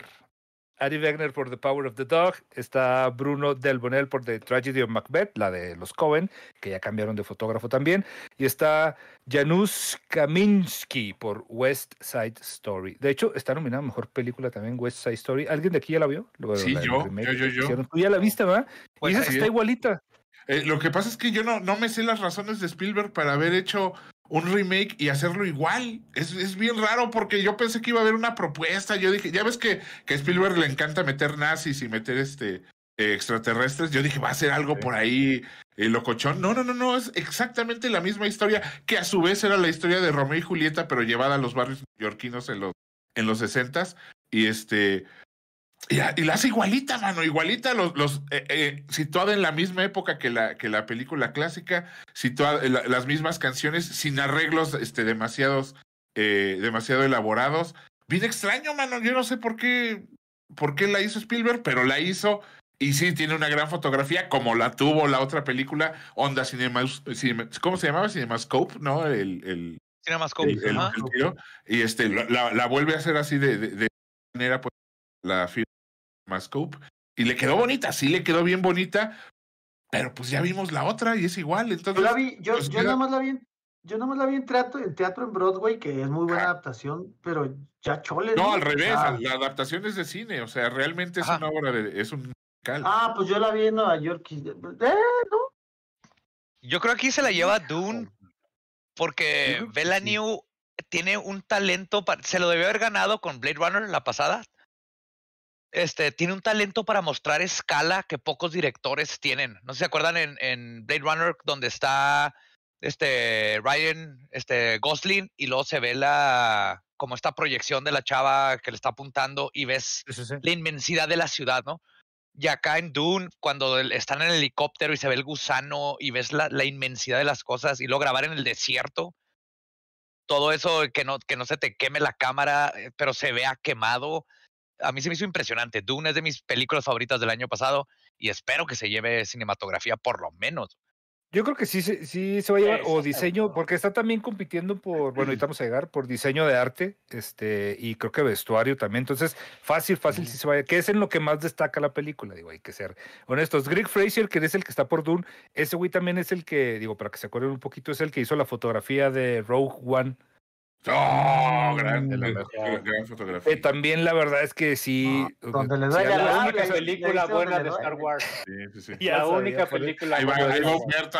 Ari Wegner. Por The Power of the Dog. Está Bruno Delbonel por The Tragedy of Macbeth, la de los Cohen, que ya cambiaron de fotógrafo también. Y está Janusz Kaminski por West Side Story. De hecho, está nominada a Mejor Película también West Side Story. ¿Alguien de aquí ya la vio? Sí, la- yo, yo, yo. Tú ya la viste, ¿verdad? Pues y dices que sí. está igualita. Eh, lo que pasa es que yo no, no me sé las razones de Spielberg para haber hecho un remake y hacerlo igual. Es, es bien raro porque yo pensé que iba a haber una propuesta. Yo dije, ya ves que, que a Spielberg le encanta meter nazis y meter este eh, extraterrestres. Yo dije, va a ser algo por ahí eh, locochón. No, no, no, no. Es exactamente la misma historia que a su vez era la historia de Romeo y Julieta, pero llevada a los barrios neoyorquinos en los, en los 60 Y este. Y, y la hace igualita, mano, igualita, los, los eh, eh, situada en la misma época que la, que la película clásica, situada la- las mismas canciones, sin arreglos este, demasiados, eh, demasiado elaborados. Bien extraño, mano. Yo no sé por qué, por qué la hizo Spielberg, pero la hizo. Y sí, tiene una gran fotografía, como la tuvo la otra película, Onda Cinema, Cinema- ¿cómo se llamaba? Cinemascope, ¿no? El, el, Cinemascope. el, el- y este la, la- la vuelve a hacer así de, de, de manera pues la firma Scope y le quedó bonita, sí le quedó bien bonita, pero pues ya vimos la otra y es igual, Yo entonces la vi, yo, pues yo queda- nada más la vi en, yo nada más la vi en teatro, en teatro en Broadway, que es muy buena Ajá. adaptación, pero ya chole. no al revés, Ah, la adaptación es de cine, o sea, realmente es Ajá. una obra de es un musical. Ah, pues yo la vi en Nueva York. y- Eh, no. Yo creo que aquí se la lleva Dune porque Yo creo que Bella. New tiene un talento, pa- se lo debió haber ganado con Blade Runner la pasada. Este, tiene un talento para mostrar escala que pocos directores tienen. No sé si se acuerdan en, en Blade Runner donde está este Ryan, este Gosling y luego se ve la como esta proyección de la chava que le está apuntando y ves Sí, sí, sí. la inmensidad de la ciudad, ¿no? Y acá en Dune, cuando están en el helicóptero y se ve el gusano y ves la, la inmensidad de las cosas y luego grabar en el desierto, todo eso que no, que no se te queme la cámara, eh, pero se vea quemado. A mí se me hizo impresionante. Dune es de mis películas favoritas del año pasado y espero que se lleve cinematografía por lo menos. Yo creo que sí, se- sí se va a llevar, o diseño, porque está también compitiendo por, bueno, ahorita vamos a llegar, por diseño de arte, este, y creo que vestuario también. Entonces, fácil, fácil sí se vaya, que es en lo que más destaca la película, digo, hay que ser honestos. Greg Fraser, que es el que está por Dune, ese güey también es el que, digo, para que se acuerden un poquito, es el que hizo la fotografía de Rogue One. ¡Oh! Gran, la mejor. gran fotografía. Eh, también la verdad es que sí. Donde le sí, la única película buena de Star. Wars. Sí, sí, sí. Ya La sabía, única película Ahí va, buena ahí va. Humberto.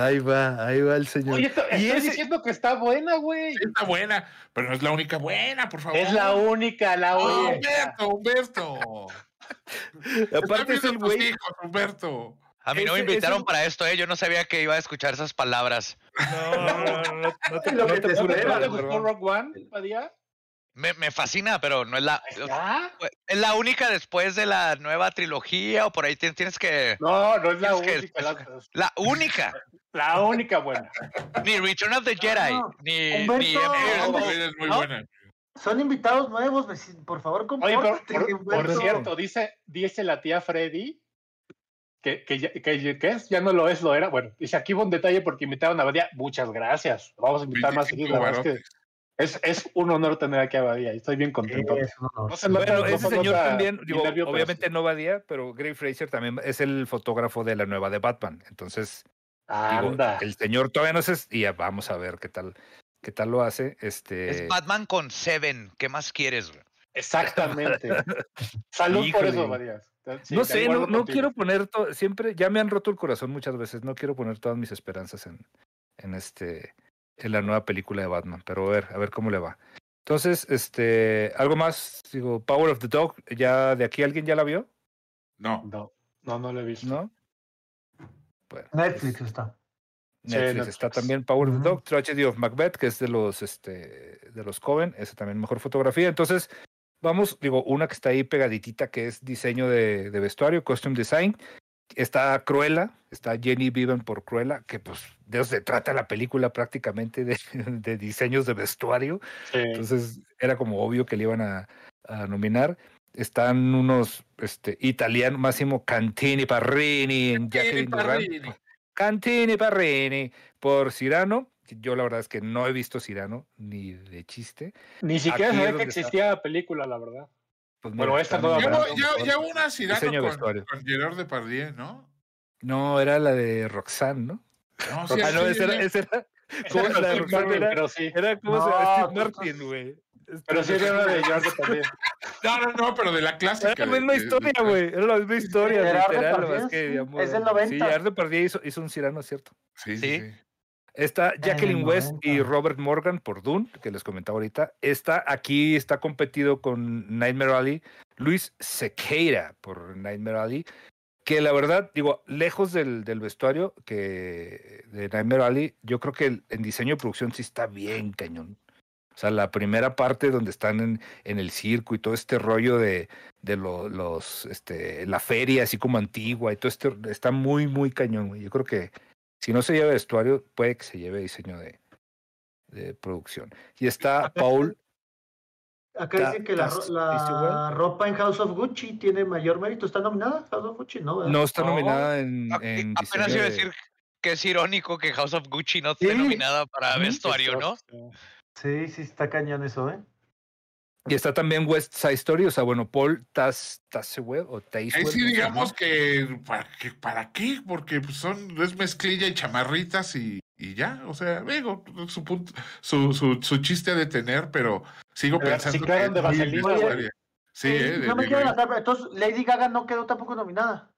Ahí va, ahí va el señor. Oye, esto- Y estoy ese- diciendo que está buena, güey. Sí, está buena, pero no es la única buena, por favor. Es la única, la Oh, única. Humberto, Humberto. Aparte es el güey. hijos, Humberto. A mí no me invitaron ese- para esto, ¿eh? Yo no sabía que iba a escuchar esas palabras. No, no, no, no, no te, lo no que te te ¿No gustó Rock One, Padilla? Me, me fascina, pero no es la. ¿Ah? Es la única después de la nueva trilogía o por ahí tien- tienes que. No, no es la que- única. La, La única. la única buena. Ni Return of the Jedi. No, ni, Humberto, ni Empire no, es muy ¿no? buena. Son invitados nuevos, por favor, Oye, pero por, por cierto, dice, dice la tía Freddy que, que, ya- que, que es, ya no lo es, lo era. Bueno, dice aquí hubo un detalle porque invitaron a Badía. Muchas gracias. Vamos a invitar más 25 seguido. La verdad es es, es un honor tener aquí a Badía estoy bien contento. Es. No se nota- Bueno, no ese se señor también, digo, nervio, obviamente no va día, pero Greg Fraser también es el fotógrafo de la nueva de Batman. Entonces, digo, el señor todavía no sé, y ya vamos a ver qué tal, qué tal lo hace. Este, Es Batman con Seven. ¿Qué más quieres, güey? Exactamente. Salud por eso, Badía. Sí, no sé, no, no contigo. quiero poner todo, siempre, ya me han roto el corazón muchas veces, no quiero poner todas mis esperanzas en, en este, en la nueva película de Batman, pero a ver, a ver cómo le va. Entonces, este, algo más, digo, Power of the Dog, ya de aquí alguien ya la vio, No. No, no, no lo he visto. ¿no? Bueno, Netflix pues, está. Netflix, Sí, Netflix. está también Power of the. Dog, Tragedy of Macbeth, que es de los este de los Coven, esa también mejor fotografía. Entonces, vamos, digo, una que está ahí pegaditita, que es diseño de, de vestuario, costume design. Está Cruella, está Jenny Viven por Cruella, que pues de eso se trata la película prácticamente de, de diseños de vestuario. Sí. Entonces era como obvio que le iban a, a nominar. Están unos este, italianos, Máximo Cantini Parrini, en Jacqueline Durant. Cantini Parrini por Cirano. Yo la verdad es que no he visto Cirano ni de chiste. Ni siquiera sabía que existía la película, la verdad. Pues Bueno, esta no, Ya, ¿verdad? ya, ya hubo una Cirano con, con Gerard Depardieu, ¿no? No, era la de Roxanne, ¿no? No, sí, ah, no, sí, esa era, esa era, ¿Cómo era la de Roxanne era? pero sí. era ¿cómo se No, llama? Steve Martin, güey. Pero sí era una de George también. No, no, no, pero de la clásica. Era la misma de- historia, güey. Era la misma historia, Gerard literal. Depardieu, que, digamos, Es del 90. Sí, Gerard Depardieu hizo, hizo un Cirano, ¿cierto? Sí, sí. Está Jacqueline el West 90. y Robert Morgan por Dune, que les comentaba ahorita. Está aquí, está competido con Nightmare Alley. Luis Sequeira por Nightmare Alley. Que la verdad, digo, lejos del, del vestuario que de Nightmare Alley, yo creo que el- en diseño de producción sí está bien cañón. O sea, la primera parte donde están en, en el circo y todo este rollo de, de lo- los, este, la feria así como antigua y todo este, está muy, muy cañón. Yo creo que si no se lleva vestuario, puede que se lleve diseño de, de producción. Y está Paul, Acá Ta- dice que la, ropa en House of Gucci tiene mayor mérito. ¿Está nominada House of Gucci? No, ¿verdad? no está No. nominada en, A- en Apenas iba a de- decir que es irónico que House of Gucci no esté Sí. nominada para vestuario, ¿no? Sí, sí, está cañón eso, ¿eh? Y está también West Side Story, o sea, bueno, Paul Tas, Tasewell o Ahí Tasewell. sí no sé, digamos ¿no? que ¿para, qué ¿para qué? Porque pues, son es mezclilla y chamarritas y, y ya, o sea, digo, su punto, su, su, su chiste de tener, pero sigo Pero pensando reciclaron de vaselina. Sí, Sí, eh, de- no me quiero lanzar, pero entonces Lady Gaga no quedó tampoco nominada.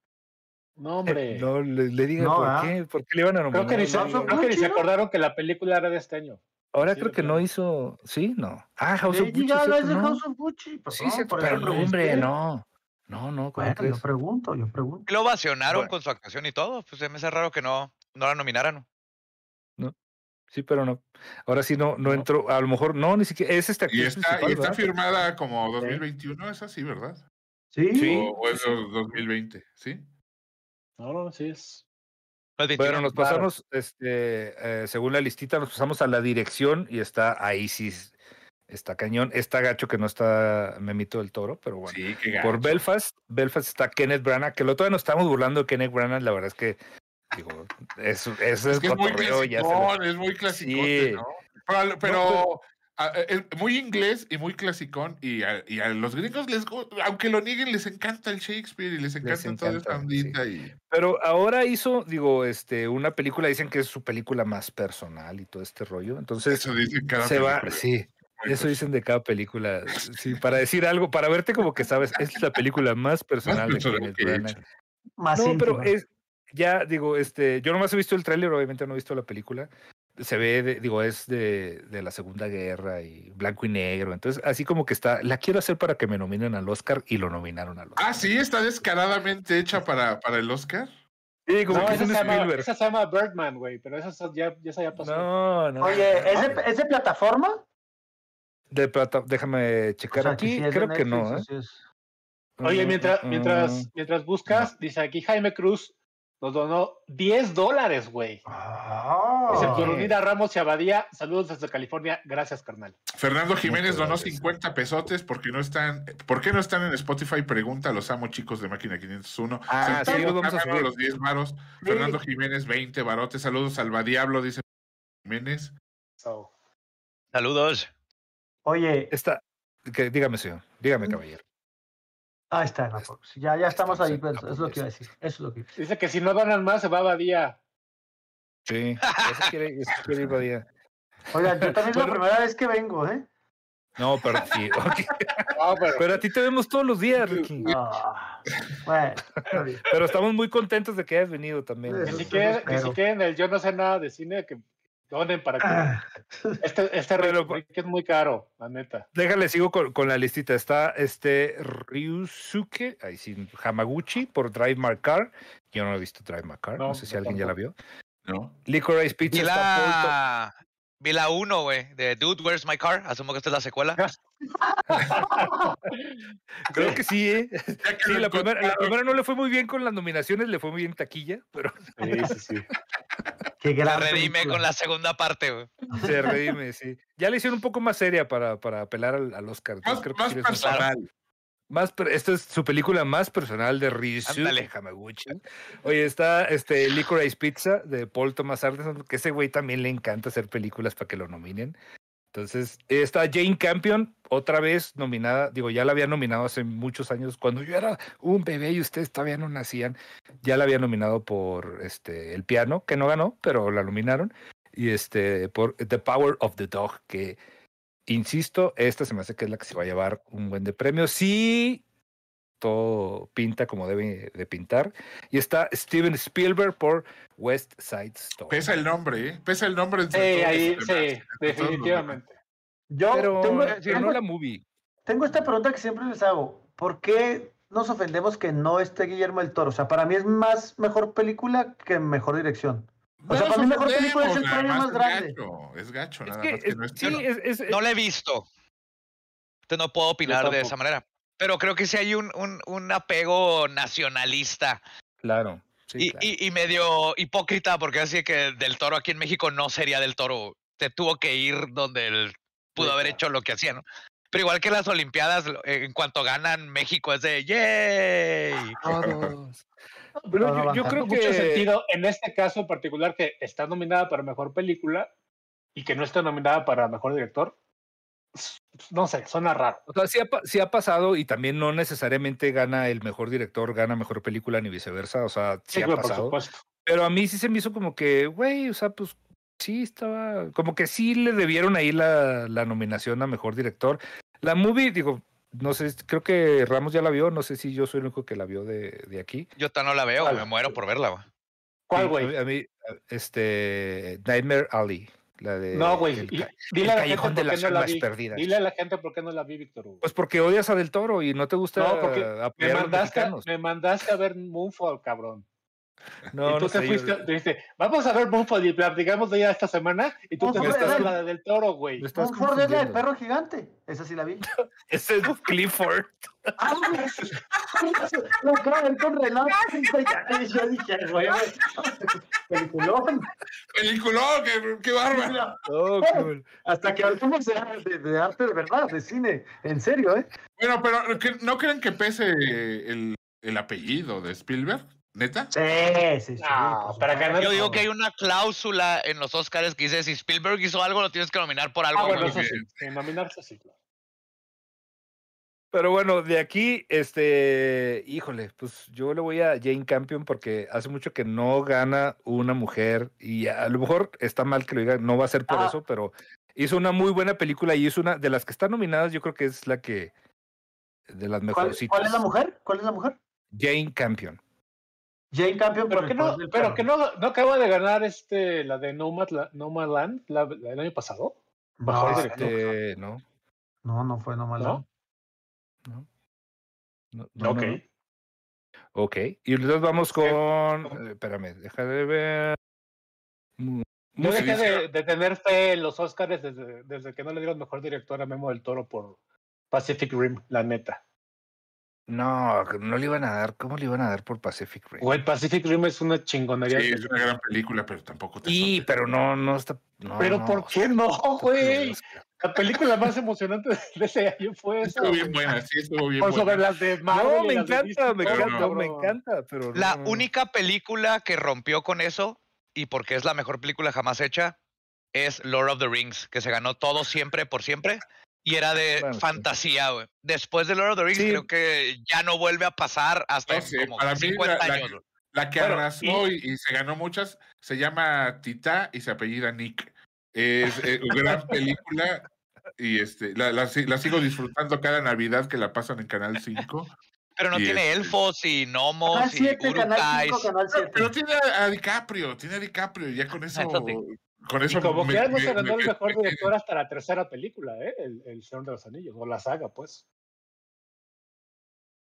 No, hombre. No, le, le diga No, por ¿ah? qué, por qué le iban a nominar. creo que ni se, House of creo que ni se ¿no? acordaron que la película era de este año. Ahora Sí, creo que no hizo, sí, no. Ah, House of Gucci, Gaga ¿cierto? es de no. House of Gucci. Pues Sí, no, por pero no, hombre, no. No, no, ¿cómo Bueno, crees? yo pregunto, yo pregunto. Lo ovacionaron Bueno. con su actuación y todo. Pues se me hace raro que no, no la nominaran. Sí, pero no. Ahora sí no, no, No. entró. A lo mejor no, ni siquiera. Es esta y está, y está firmada como 2021, es así, ¿verdad? Sí, Sí. O, o es dos- 2020, ¿sí? No, no, sí es. Bueno, 21. nos Claro. pasamos, este, eh, según la listita, nos pasamos a la dirección y está ahí sí, está cañón. Está gacho que no está Memito del Toro, pero bueno. Sí, qué Por gacho. Belfast, Belfast está Kenneth Branagh, que lo todavía nos estamos burlando de Kenneth Branagh, la verdad es que Digo, eso, eso Es es, que es muy clasicón, es muy Sí. ¿no? Pero, pero, No, es muy inglés y muy clasicón y a, y a los gringos les aunque lo nieguen les encanta el Shakespeare y les encanta, toda encanta, esta ondita y Pero ahora hizo, digo, este, una película, dicen que es su película más personal y todo este rollo. Entonces, eso dicen cada se va, película. sí, eso dicen de cada película. Sí, para decir algo, para verte como que sabes, es la película más personal de personal Kenneth que he. Más No, pero íntima. es, ya digo, este, yo nomás he visto el tráiler, obviamente no he visto la película. Se ve, de- digo, es de, de la Segunda Guerra y blanco y negro. Entonces, así como que está, la quiero hacer para que me nominen al Oscar y lo nominaron al Oscar. Ah, sí, está descaradamente hecha para, para el Oscar. Sí, como No, que es esa un se, llama, esa se llama Birdman, güey, pero esa ya, ya, se ya pasó. No, no. Oye, ¿es de, es de plataforma? De plata, déjame checar O sea, aquí. si es Creo que Netflix, no. ¿eh? es. Oye, Mm, mientras, mm, mientras, mientras buscas, dice aquí Jaime Cruz nos donó 10 dólares, güey. Ah. Dice. Turunida Ramos y Abadía, saludos desde California, gracias, carnal. Fernando Jiménez donó gracias. 50 pesotes porque no están, ¿por qué no están en Spotify? Pregunta, los amo chicos de Máquina 501. Ah, sí, los vamos a Cámara, subir. los 10 varos. Fernando Jiménez 20 barotes. Saludos al Diablo, dice Jiménez. So, Saludos. Oye, Está, que, dígame, señor. Dígame, caballero. Ahí está, en Apox. Ya, ya estamos ahí, Estamos eso es lo que iba a decir. Eso es lo que iba a decir. dice que si no donan más, se va a Abadía. Sí, eso quiere, eso quiere ir Badía. Oigan, yo también es la primera vez que vengo, ¿eh? No, pero sí. No, pero, Pero a ti te vemos todos los días, Ricky. Ah, bueno, está bien. Pero estamos muy contentos de que hayas venido también. que Eso- si quieren, que si quieren el yo no sé nada de cine, que donen para que Ah, este, este Pero, Rick es muy caro, la neta. Déjale, sigo con, con la listita. Está este Ryusuke, ahí sí, Hamaguchi por Drive My Car. Yo no he visto Drive My Car. No, No, sé si alguien ya la vio. ¿No? Licorice Pizza Vi la, vi la 1, güey, de Dude, Where's My Car? Asumo que esta es la secuela. Creo que sí, ¿eh? Que Sí, la primera, la primera no le fue muy bien con las nominaciones, le fue muy bien en taquilla, pero Sí, sí, sí. qué La gran redime película. con la segunda parte, güey. se redime, sí. Ya le hicieron un poco más seria para, para apelar al, al Oscar. Más, Entonces creo que más sí les funciona. personal. Más, esta es su película más personal de Ryusuke Ándale. Hamaguchi. Oye, está este Licorice Pizza de Paul Thomas Anderson, que ese güey también le encanta hacer películas para que lo nominen. Entonces, está Jane Campion, otra vez nominada, digo, ya la había nominado hace muchos años, cuando yo era un bebé y ustedes todavía no nacían, ya la había nominado por este El Piano, que no ganó, pero la nominaron, y este por The Power of the Dog, que insisto, esta se me hace que es la que se va a llevar un buen de premios. Sí, todo pinta como debe de pintar. Y está Steven Spielberg por West Side Story. Pesa el nombre, ¿eh? Pesa el nombre. Sí, ahí, sí, demás, definitivamente. Yo Pero tengo, pero tengo- la movie. tengo esta pregunta que siempre les hago. ¿Por qué nos ofendemos que no esté Guillermo del Toro? O sea, para mí es más mejor película que mejor dirección. O sea, No para mí mejor película es el premio más es grande. gacho, Es gacho, Es nada que, más que es- no es sí, es, es- No la he visto. Entonces no puedo opinar de esa manera. Pero creo que sí hay un, un, un apego nacionalista claro. sí, y, claro. y, y medio hipócrita, porque así que del toro aquí en México no sería del toro. Se tuvo que ir donde él pudo Sí, haber claro. hecho lo que hacía, ¿no? Pero igual que las Olimpiadas, en cuanto ganan México es de ¡Yay! Todos. Pero No, yo, yo creo mucho que sentido en este caso en particular que está nominada para mejor película y que no está nominada para mejor director. No sé, suena raro. O sea, sí ha, sí ha pasado y también no necesariamente gana el mejor director, gana mejor película ni viceversa. O sea, sí, Sí, ha pasado. Pero a mí sí se me hizo como que, güey, o sea, pues sí estaba, como que sí le debieron ahí la, la nominación a mejor director. La movie, digo, no sé, creo que Ramos ya la vio, no sé si yo soy el único que la vio de, de aquí. Yo tan no la veo, ¿Cuál? me muero por verla, güey. ¿Cuál, Sí, güey? A mí, este, Nightmare Alley, la de... No, güey. el ca- Dile a el la gente callejón de por qué las no la almas perdidas. Dile a la gente por qué no la vi, Víctor. Pues porque odias a Del Toro y no te gusta No, porque me a mandaste, mexicanos. me mandaste a ver Moonfall, cabrón. No, y tú no te sé, fuiste, yo- te dijiste, vamos a ver Moonfall y platicamos de ella esta semana. Y tú te Moonfall fuiste a la de del toro, güey. Ford es la de confundiendo. perro gigante. Esa sí la vi. Ese es Clifford. Ah, acabo de ver con relato. Y yo dije, güey, güey, peliculón. Peliculón, qué, qué bárbaro. Oh, cool. Hasta que hablamos de, de- de arte de verdad, de cine. En serio, ¿eh? Bueno, pero ¿qué- ¿no creen que pese el, el apellido de Spielberg? ¿Neta? Sí, sí, sí. No, para ganar- Yo digo que hay una cláusula en los Oscars que dice si Spielberg hizo algo, lo tienes que nominar por algo. Ah, bueno, eso sí. En nominarse sí. claro. Pero bueno, de aquí, este, híjole, pues yo le voy a Jane Campion porque hace mucho que no gana una mujer y a lo mejor está mal que lo diga, no va a ser por Ah. eso, pero hizo una muy buena película y es una de las que están nominadas, yo creo que es la que de las ¿Cuál, mejorcitas. cuál es la mujer? ¿Cuál es la mujer? Jane Campion. Jane Campion Pero por que no, pero que no, no acaba de ganar este la de Nomad, Nomadland la, la del año pasado. Mejor No. Este, no, no, no fue nomás. ¿No? no. No, no, ok. no, no. Ok, y entonces vamos con, eh, espérame, deja de ver. Yo música. dejé de, de tener fe en los Oscars desde, desde que no le dieron mejor director a Memo del Toro por Pacific Rim, la neta. No, no le iban a dar, ¿cómo le iban a dar por Pacific Rim? Güey, Pacific Rim es una chingonería. Sí, es una gran película, pero tampoco te Sí, sorprende. pero no, no está. no, Pero no, ¿por qué no, güey? La película más emocionante de ese año fue esa. Estuvo bien güey. buena, sí, estuvo bien Por sobre buena. las de Marvel. No, me encanta, me encanta, me encanta, pero no, La no, no. única película que rompió con eso, y porque es la mejor película jamás hecha, es Lord of the Rings, que se ganó todo siempre por siempre. Y era de Bueno, sí. fantasía, güey. Después de Lord of the Rings, Sí. creo que ya no vuelve a pasar hasta No sé, como para mí 50 la- la- años. güey. La que Bueno, arrasó y, y se ganó muchas se llama Tita y se apellida Nick. Es eh, una gran película y este la, la la sigo disfrutando cada Navidad que la pasan en Canal 5. Pero no y tiene este- elfos y gnomos Canal y 7, Canal urukais. 5, Canal 7. Pero tiene a DiCaprio, tiene a DiCaprio y ya con eso Eso sí. Con Y eso como me- que no se ganó el mejor me- director hasta la tercera película, ¿eh? El, el Señor de los Anillos, o la saga, pues.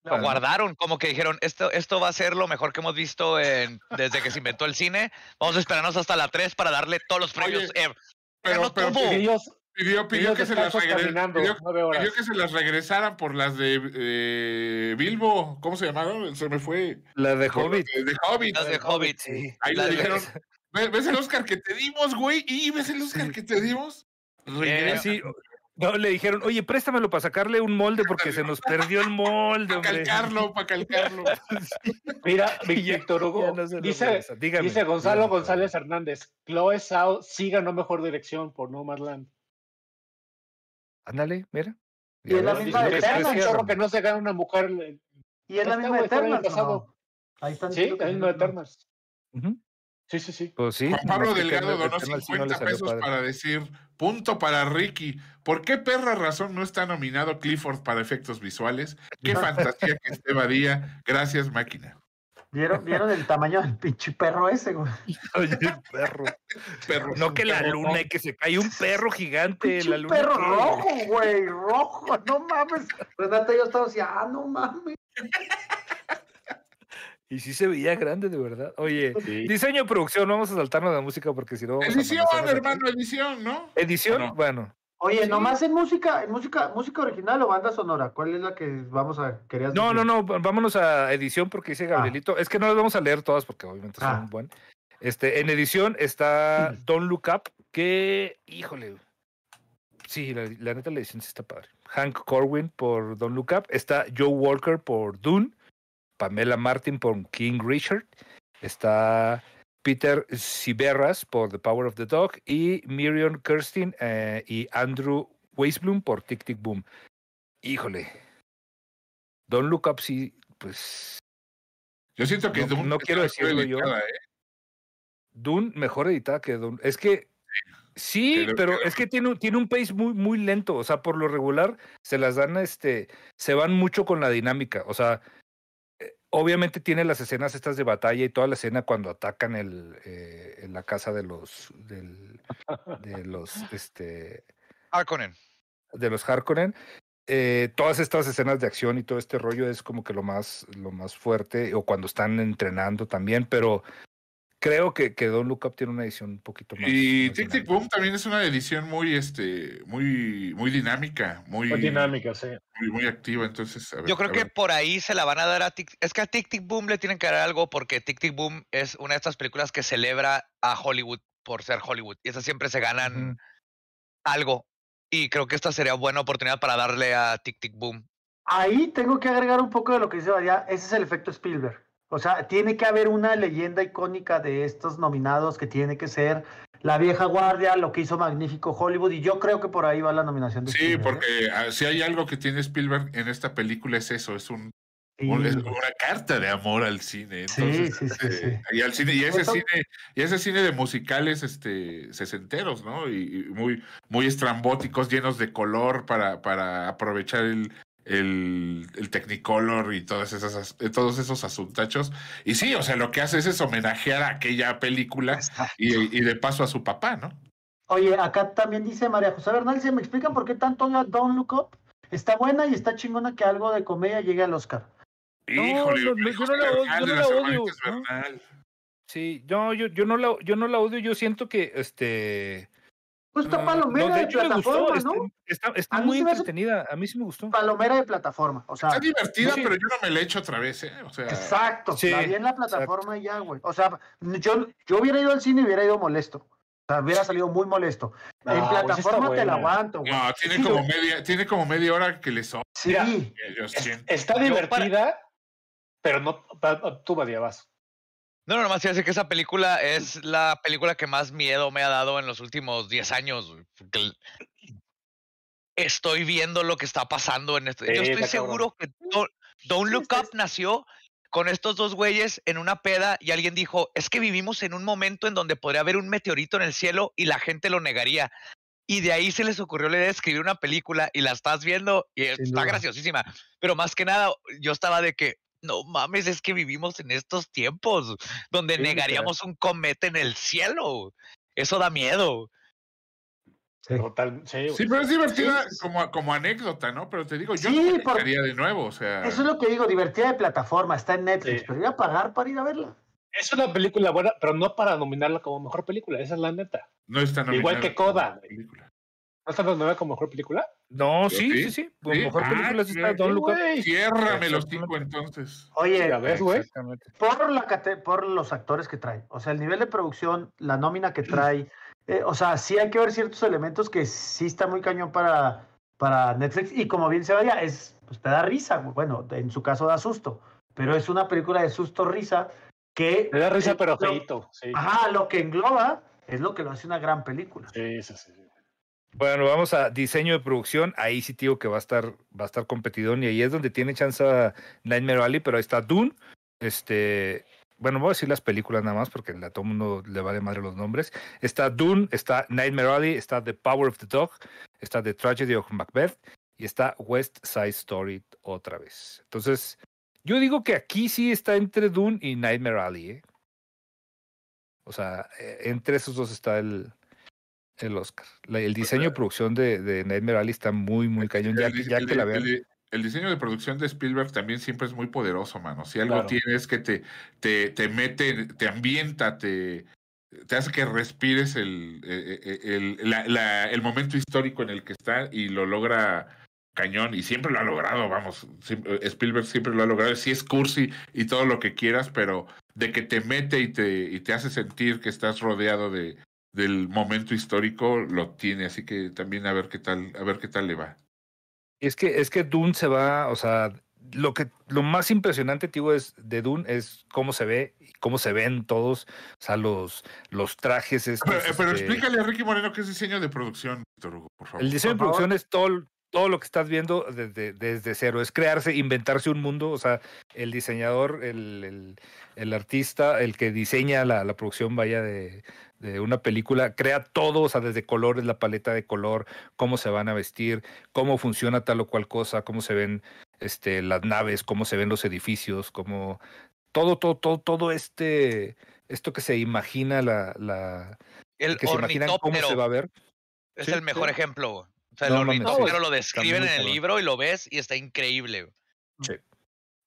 Lo guardaron, como que dijeron, esto, esto va a ser lo mejor que hemos visto en, desde que se inventó el cine. Vamos a esperarnos hasta la 3 para darle todos los premios. Oye, ever. pero, pero. Y pidió, pidió que se las pidió- nueve horas. pidió que se las regresaran por las de eh, Bilbo, ¿cómo se llamaron? Se me fue. La de Por Hobbit. las De, de Hobbit. Las de Hobbit. Sí. Ahí La le de- dijeron, "¿Ves- ¿ves el Oscar que te dimos, güey? ¿Y ves el Oscar que te dimos? Sí, no, le dijeron, oye, préstamelo para sacarle un molde porque se nos perdió el molde, Para calcarlo, para calcarlo. mira, Víctor Hugo, no dice. Dígame, dice Gonzalo dígame. González Hernández, Chloe Zhao sí ganó mejor dirección por Nomadland. Ándale, mira. Y es la misma de un chorro que no se gana una mujer. eh, Y es la misma de güey, fue el año Eternals, ¿o pasado. no? Ahí están Sí, sí, mismo de ¿no? Eternals. Ujú. Sí, sí, sí. Pues sí. Juan Pablo Delgado donó Eternal sí no le 50 salió pesos padre. para decir punto para Ricky. ¿Por qué perra razón no está nominado Clifford para efectos visuales? Qué fantasía que esté Badía. Gracias, máquina. ¿Vieron, ¿Vieron el tamaño del pinche perro ese, güey? Oye, perro. Perro. No que la luna y que se cae un perro gigante. Pinche La luna perro que- rojo, güey, rojo, no mames. Renata y yo estábamos así, ah, no mames. Y sí se veía grande, de verdad. Oye, Sí. diseño y producción, vamos a saltarnos de música porque si no. Edición, hermano, edición, ¿no? Edición, Bueno. bueno. Oye, Sí. nomás en música, en música, música original o banda sonora, ¿cuál es la que vamos a querías No, decir? no, no, vámonos a edición porque dice Gabrielito. Es que no las vamos a leer todas porque obviamente son Ah. buen. Este, en edición está Don't Look Up, que, híjole. Sí, la, la neta la edición sí está padre. Hank Corwin por Don't Look Up. Está Joe Walker por Dune. Pamela Martin por King Richard. Está Peter Siberras por The Power of the Dog. Y Miriam Kirsten eh, y Andrew Weisblum por Tic Tic Boom. Híjole. Don't Look Up sí, pues Yo siento que No- Dune no quiero mejor decirlo yo. editada, ¿eh? Dune mejor editada que Dune. Es que sí, Pero- pero es que tiene, tiene un pace muy, muy lento. O sea, por lo regular se las dan, este, se van mucho con la dinámica. O sea, obviamente tiene las escenas estas de batalla y toda la escena cuando atacan el, eh, en la casa de los, del, de los, este, Harkonnen. de los Harkonnen. Eh, todas estas escenas de acción y todo este rollo es como que lo más, lo más fuerte, o cuando están entrenando también, pero creo que, que Don't Look Up tiene una edición un poquito más. Y Tic Tic. Boom también es una edición muy, este, muy, muy dinámica, muy, Muy dinámica, sí. muy, muy activa. Entonces, a ver, Yo creo a que ver. por ahí se la van a dar a Tic. Es que a Tic Tic Boom le tienen que dar algo porque Tic Tic Boom es una de estas películas que celebra a Hollywood por ser Hollywood. Y esas siempre se ganan algo. Y creo que esta sería buena oportunidad para darle a Tic Tic Boom. Ahí tengo que agregar un poco de lo que dice María, ese es el efecto Spielberg. O sea, tiene que haber una leyenda icónica de estos nominados que tiene que ser La Vieja Guardia, lo que hizo Magnífico Hollywood, y yo creo que por ahí va la nominación de Sí, Spielberg, porque ah, si hay algo que tiene Spielberg en esta película es eso, es un Sí. una carta de amor al cine. Sí, Entonces, sí, sí, este, sí. Y al cine, y ese cine, y ese cine de musicales este sesenteros, ¿no? Y, y muy, muy estrambóticos, llenos de color para, para aprovechar el, el, el Technicolor y todas esas, as- eh, todos esos asuntachos. Y sí, o sea, lo que hace es, es homenajear a aquella película y, y de paso a su papá, ¿no? Oye, acá también dice María José Bernal, ¿se me explican por qué tanto Don't Look Up? Está buena y está chingona que algo de comedia llegue al Oscar. No, Híjole, no, no, yo no la odio, Bernal, yo de no las la odio, hermanitas ¿no? Bernal. Sí, no, yo, yo no la, yo no la odio, yo siento que este. Pues está palomera no, de, de hecho me plataforma, gustó, ¿no? está, muy hace- entretenida, a mí sí me gustó. Palomera de plataforma, o sea, Está divertida, Sí. pero yo no me la echo otra vez, ¿eh? O sea, exacto, Sí, la vi en la plataforma y ya, güey. O sea, yo, yo hubiera ido al cine y hubiera ido molesto. O sea, hubiera salido muy molesto. No, en pues plataforma te la aguanto, güey. no, tiene Sí, como güey. media, tiene como media hora que le sobra. Sí, Mira, Es- está para- divertida, pero no. Tú, Badía, vas. No, no, nomás a decir que esa película es la película que más miedo me ha dado en los últimos 10 años. estoy viendo lo que está pasando en esto. Sí, Yo estoy seguro que Don't, Don't Look Up nació con estos dos güeyes en una peda y alguien dijo, es que vivimos en un momento en donde podría haber un meteorito en el cielo y la gente lo negaría. Y de ahí se les ocurrió la idea de escribir una película y la estás viendo y está duda. graciosísima. Pero más que nada, yo estaba de que, no mames, es que vivimos en estos tiempos donde Sí, negaríamos un cometa en el cielo. Eso da miedo. Sí. Total, sí. Sí, pero es divertida Sí, como, como anécdota, ¿no? Pero te digo, yo Sí, no me por- de nuevo, o sea. Eso es lo que digo, divertida de plataforma, está en Netflix, Sí. pero iba a pagar para ir a verla. Es una película buena, pero no para nominarla como mejor película. Esa es la neta. No está Igual nominada que como Coda. película. ¿No está nominada como mejor película? No, sí, sí, sí, sí. Como sí. mejor Ah, película sí está Up. güey. Ciérrame los cinco entonces. Oye, ves, güey. Por, la cate- por los actores que trae, o sea, el nivel de producción, la nómina que trae, eh, o sea, sí hay que ver ciertos elementos que sí está muy cañón para, para Netflix y como bien se vaya, es, pues te da risa, bueno, en su caso da susto, pero es una película de susto-risa que... Me da risa, eh, pero feito. Sí, Ajá, lo que engloba es lo que lo hace una gran película. sí, sí. sí. Bueno, vamos a diseño de producción. Ahí sí, tío, que va a estar, va a estar competidón. Y ahí es donde tiene chance Nightmare Valley, pero ahí está Dune. Este, bueno, voy a decir las películas nada más porque a todo mundo le vale madre los nombres. Está Dune, está Nightmare Valley, está The Power of the Dog, está The Tragedy of Macbeth y está West Side Story otra vez. Entonces, yo digo que aquí sí está entre Dune y Nightmare Valley. ¿eh? O sea, eh, entre esos dos está el, el Oscar. La- el diseño de producción de, de Nightmare Valley está muy, muy cañón. Ya, El que- ya la vean. el di- el diseño de producción de Spielberg también siempre es muy poderoso, mano. Si algo Claro. tiene es que te, te, te mete, te ambienta, te, te hace que respires el, eh, eh, el, la- la- el momento histórico en el que está y lo logra cañón y siempre lo ha logrado, vamos, siempre- Spielberg siempre lo ha logrado, sí es cursi y todo lo que quieras, pero de que te mete y te, y te hace sentir que estás rodeado de, del momento histórico, lo tiene, así que también a ver qué tal, a ver qué tal le va. Es que, es que Dune se va, o sea, lo que lo más impresionante, tío, es de Dune es cómo se ve y cómo se ven todos, o sea, los, los trajes. estos, Pero, pero este, explícale a Ricky Moreno qué es diseño de producción, Víctor Hugo, por favor. El diseño de producción es todo, todo lo que estás viendo desde, desde cero, es crearse, inventarse un mundo, o sea, el diseñador, el, el, el artista, el que diseña la, la producción, vaya, de, de una película, crea todo, o sea, desde colores, la paleta de color, cómo se van a vestir, cómo funciona tal o cual cosa, cómo se ven este, las naves, cómo se ven los edificios, cómo todo, todo, todo, todo este, esto que se imagina la, la El que se imaginan cómo se va a ver. es Sí, el mejor sí. ejemplo. O sea, No el mames, ornitóptero sí. lo describen en el libro y lo ves y está increíble. güey.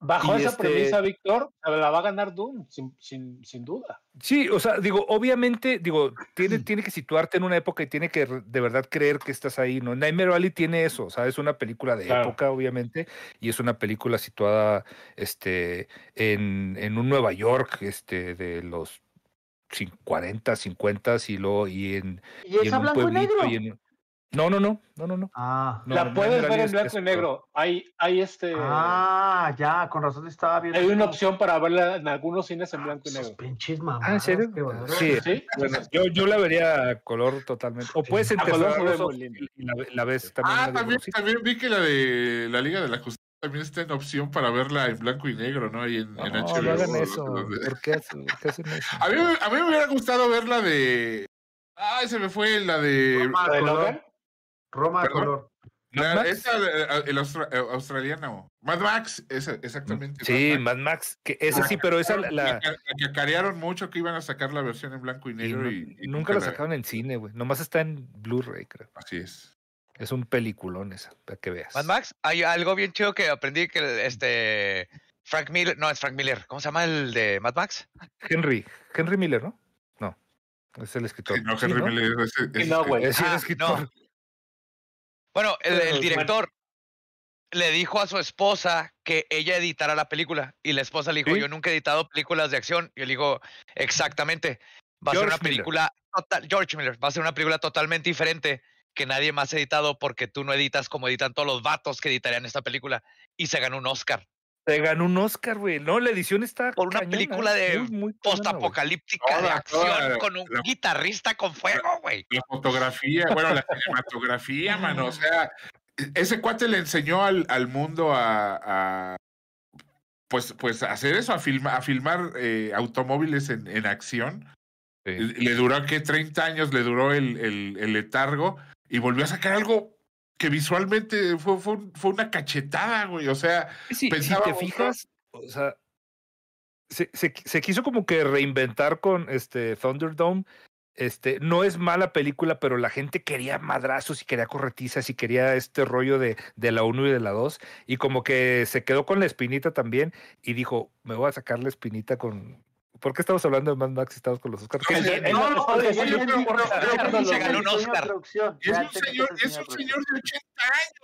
Bajo Y esa este- premisa, Víctor, la va a ganar Doom, sin, sin, sin duda. Sí, o sea, digo, obviamente, digo, tiene, tiene que situarte en una época y tiene que de verdad creer que estás ahí, ¿no? Nightmare Valley tiene eso, o sea, es una película de Claro. época, obviamente, y es una película situada, este, en, en un Nueva York, este, de los cin- 40, 50 y luego, y en, Y y es en a un y pueblito negro. y en, No, no, no, no, no, no. Ah, No, la no, puedes ver en blanco y negro. Hay, hay este. ah, ya, con razón estaba viendo. hay una opción para verla en algunos cines en blanco y negro. pinches mamadas. Ah, ¿en serio? Sí, ¿Sí? bueno, yo, yo la vería a color totalmente. O puedes empezar color a y la, la ves también. Ah, también, borrosita. también vi que la de la Liga de la Justicia también está en opción para verla en blanco y negro, ¿no? Ahí en, en No, HBO. no hagan eso. ¿Por qué, hacen, por qué hacen eso? A mí, me- a mí me hubiera gustado ver la de. Ay, se me fue la de. ¿La de color. Logan? Roma a ¿Perdón? color. ¿Mad la- Max? esa, eh, el austra- eh, australiano. Mad Max, esa, exactamente. Sí, Mad Max. Mad Max. Que ese sí, pero esa la, La, que acarearon mucho que iban a sacar la versión en blanco y negro. y, y nunca la sacaron en cine, güey. Nomás está en Blu-ray, creo. Así es. Es un peliculón esa, para que veas. Mad Max, hay algo bien chido que aprendí que este Frank Miller, no es Frank Miller, ¿cómo se llama el de Mad Max? Henry, Henry Miller, ¿no? No, es el escritor. Sí, no, Sí, Henry ¿no? Miller es- no, güey. Es el Ah, escritor. no. Bueno, el, director le dijo a su esposa que ella editara la película y la esposa le dijo, ¿Sí? yo nunca he editado películas de acción. Y él dijo, exactamente, va a ser una película, total, George Miller, va a ser una película totalmente diferente que nadie más ha editado porque tú no editas como editan todos los vatos que editarían esta película. Y se ganó un Oscar. Te ganó un Oscar, güey. No, la edición está. Por una cañona, película de Muy, muy. Postapocalíptica de acción toda, con un la- guitarrista con fuego, güey. La fotografía, bueno, la cinematografía, mano. O sea, ese cuate le enseñó al, al mundo a, a, pues, pues a hacer eso, a, filma, a filmar eh, automóviles en, en acción. Sí. Le duró, ¿qué? 30 años le duró el, el, el letargo y volvió a sacar algo que visualmente fue, fue, fue una cachetada, güey. O sea, Sí, si te fijas, o sea, se, se, se quiso como que reinventar con este Thunderdome. Este, no es mala película, pero la gente quería madrazos y quería corretizas y quería este rollo de, de la 1 y de la 2. Y como que se quedó con la espinita también y dijo, me voy a sacar la espinita con... ¿Por qué estamos hablando de Mad Max y estamos con los Oscars? No, ¿Qué- sí, qué- No, no, yo creo- que se ganó un Oscar. es un señor, es un señor de 80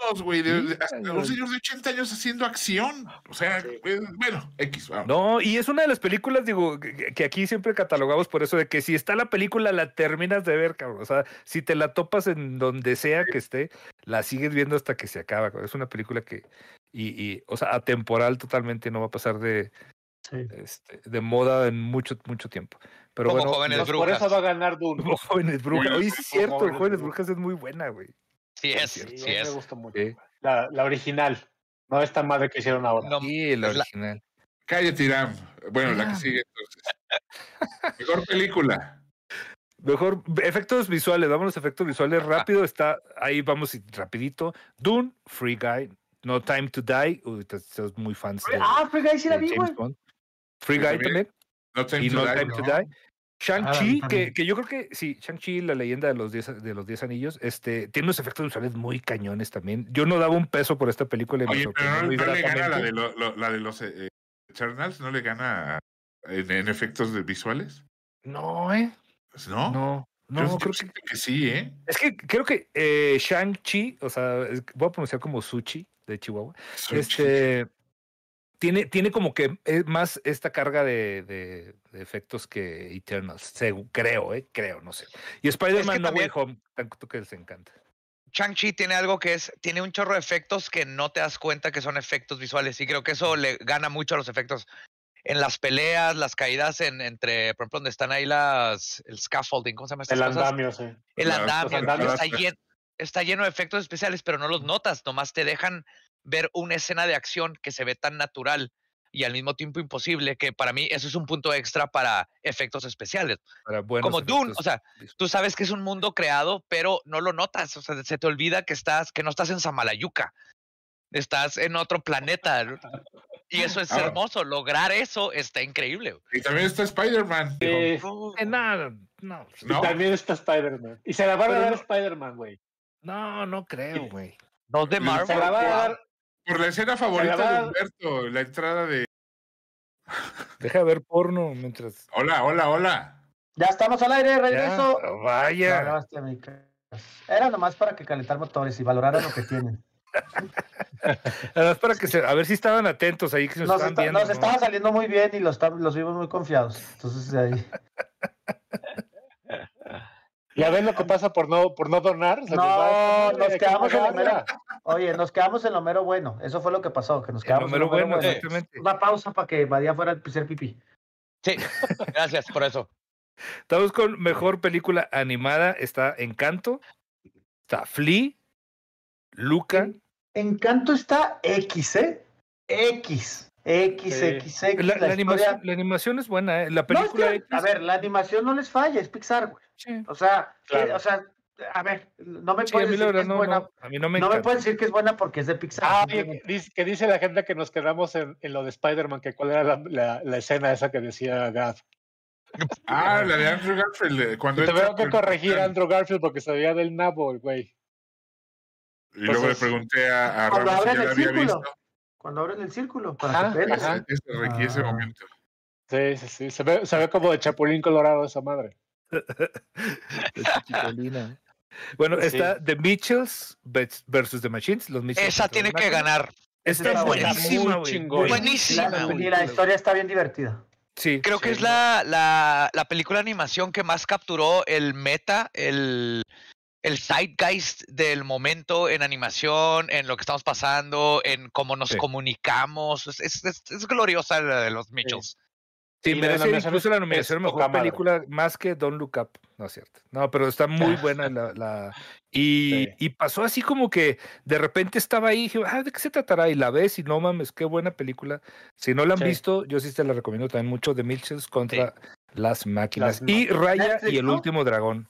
años, güey. un señor de 80 años haciendo acción. O sea, eh, bueno, X. No, y es una de las películas, digo, que, aquí siempre catalogamos por eso de que si está la película, la terminas de ver, cabrón. O sea, si te la topas en donde sea que esté, la sigues viendo hasta que se acaba. Es una película que, y, y, o sea, atemporal totalmente, no va a pasar de, Sí. este, de moda en mucho, mucho tiempo. Pero Como bueno, jóvenes los- por eso va a ganar Dune. como jóvenes brujas. Jóvenes Oye, sí es cierto, Jóvenes Jóvenes Brujas. Es muy buena, güey. Sí es, Sí, sí, Sí, me es. gusta mucho. Sí, La, la original. No esta madre que hicieron ahora. No, Sí, la es la- original. Cállate, Irán. Bueno, la que sigue entonces. Mejor película. Mejor efectos visuales, vámonos a efectos visuales rápido, está ahí vamos rapidito. Dune, Free Guy, No Time to Die, uy, estás muy fans de, Ah, Free Guy sí la de vi, James güey. Free Yo Guy también. No Time y to No Die, Time ¿no? to Die. Ah, Shang-Chi, que, que yo creo que sí, Shang-Chi, la leyenda de los 10 de los 10 anillos, este, tiene unos efectos visuales muy cañones también. Yo no daba un peso por esta película Oye, pero no, no le gana la de, lo- lo- la de los eh, Eternals, no le gana en, en efectos de visuales. No, eh. ¿No? No, no, Yo- yo creo que siento que sí, ¿eh? es que creo que eh, Shang-Chi, o sea, voy a pronunciar como Suchi de Chihuahua. Este tiene, tiene como que es más esta carga de, de- de efectos que Eternals, creo, eh, creo, no sé. Y Spider-Man Es que No Way Home, tanto que les encanta. Shang-Chi tiene algo que es, tiene un chorro de efectos que no te das cuenta que son efectos visuales y creo que eso le gana mucho a los efectos. En las peleas, las caídas en, entre, por ejemplo, donde están ahí las, el scaffolding, ¿cómo se llama estas El cosas? andamio, sí. El Las- andamio, está, lleno, está lleno de efectos especiales, pero no los notas, nomás te dejan ver una escena de acción que se ve tan natural y al mismo tiempo imposible, que para mí eso es un punto extra para efectos especiales. Para Como Dune, o sea, tú sabes que es un mundo creado, pero no lo notas, o sea, se te olvida que estás, que no estás en Samalayuca, estás en otro planeta. ¿no? Y eso es Ah. hermoso, lograr eso está increíble. Y también está Spider-Man. Eh, nada, no, Y ¿No? también está Spider-Man. Y se la van a dar no- Spider-Man, güey. no, no creo, güey. Dos de Marvel. Se la van a dar. Por la escena favorita la de Humberto, la entrada de Deja de ver porno mientras. Hola, hola, hola. Ya estamos al aire, regreso. vaya. No, no, hostia, mi ca- Era nomás para que calentar motores y valoraran lo que tienen. Además, para que se, a ver si estaban atentos ahí que se nos, Nos, estaban está- viendo. nos ¿no? estaba saliendo muy bien y los, los vimos muy confiados. Entonces, de ahí. Ya ves lo que pasa por no, por no donar. Se No, va nos quedamos en lo mero. Oye, nos quedamos en lo mero bueno. Eso fue lo que pasó, que nos quedamos en lo mero bueno, bueno. exactamente. Una pausa para que Badía fuera a hacer pipí. Sí, gracias por eso. Estamos con mejor película animada. Está Encanto, está Flea, Luca. Encanto está X, ¿eh? X. X, Sí. X, X. La, la la animación, la animación es buena, ¿eh? La No, es película que, X, a ver, la animación no les falla, es Pixar, güey. sí. O sea, Claro. eh, o sea, a ver, no me Sí, puedes decir que es no, buena. no, a mí no me No me puedes decir que es buena porque es de Pixar. Ah, que dice, que dice la gente que nos quedamos en, en lo de Spider-Man, que cuál era la, la, la escena esa que decía Gav. Ah, la de Andrew Garfield. eh, Cuando Te entra tengo que corregir a. Andrew Garfield porque se veía del nabo, güey. Y luego le pregunté a, a Ramos si ya la había círculo. visto. Cuando abren el círculo, para Ajá, que ajá. Ese, ese- ese Ah. momento. Sí, sí, sí. Se ve, se ve como de Chapulín Colorado esa madre. Chicolina. Bueno, Sí. está The Mitchells versus The Machines. Los Mitchells Esa tiene que ganar. Está Está buenísima, muy güey. Buenísima, La, y la historia está bien divertida. Sí. Creo que es la, la, la película de animación que más capturó el meta, el, el zeitgeist del momento en animación, en lo que estamos pasando, en cómo nos Sí. comunicamos. Es, es, es- es gloriosa la de los Mitchells. Sí, merece incluso la nominación mejor madre. película más que Don't Look Up. No es cierto. No, pero está muy buena la. la- y, Sí. y pasó así como que de repente estaba ahí y dije, ah, ¿de qué se tratará? Y la ves y no mames, qué buena película. Si no la han Sí. visto, yo sí te la recomiendo también mucho. The Mitchells contra las máquinas. Las y Raya Netflix, y el ¿no? último dragón.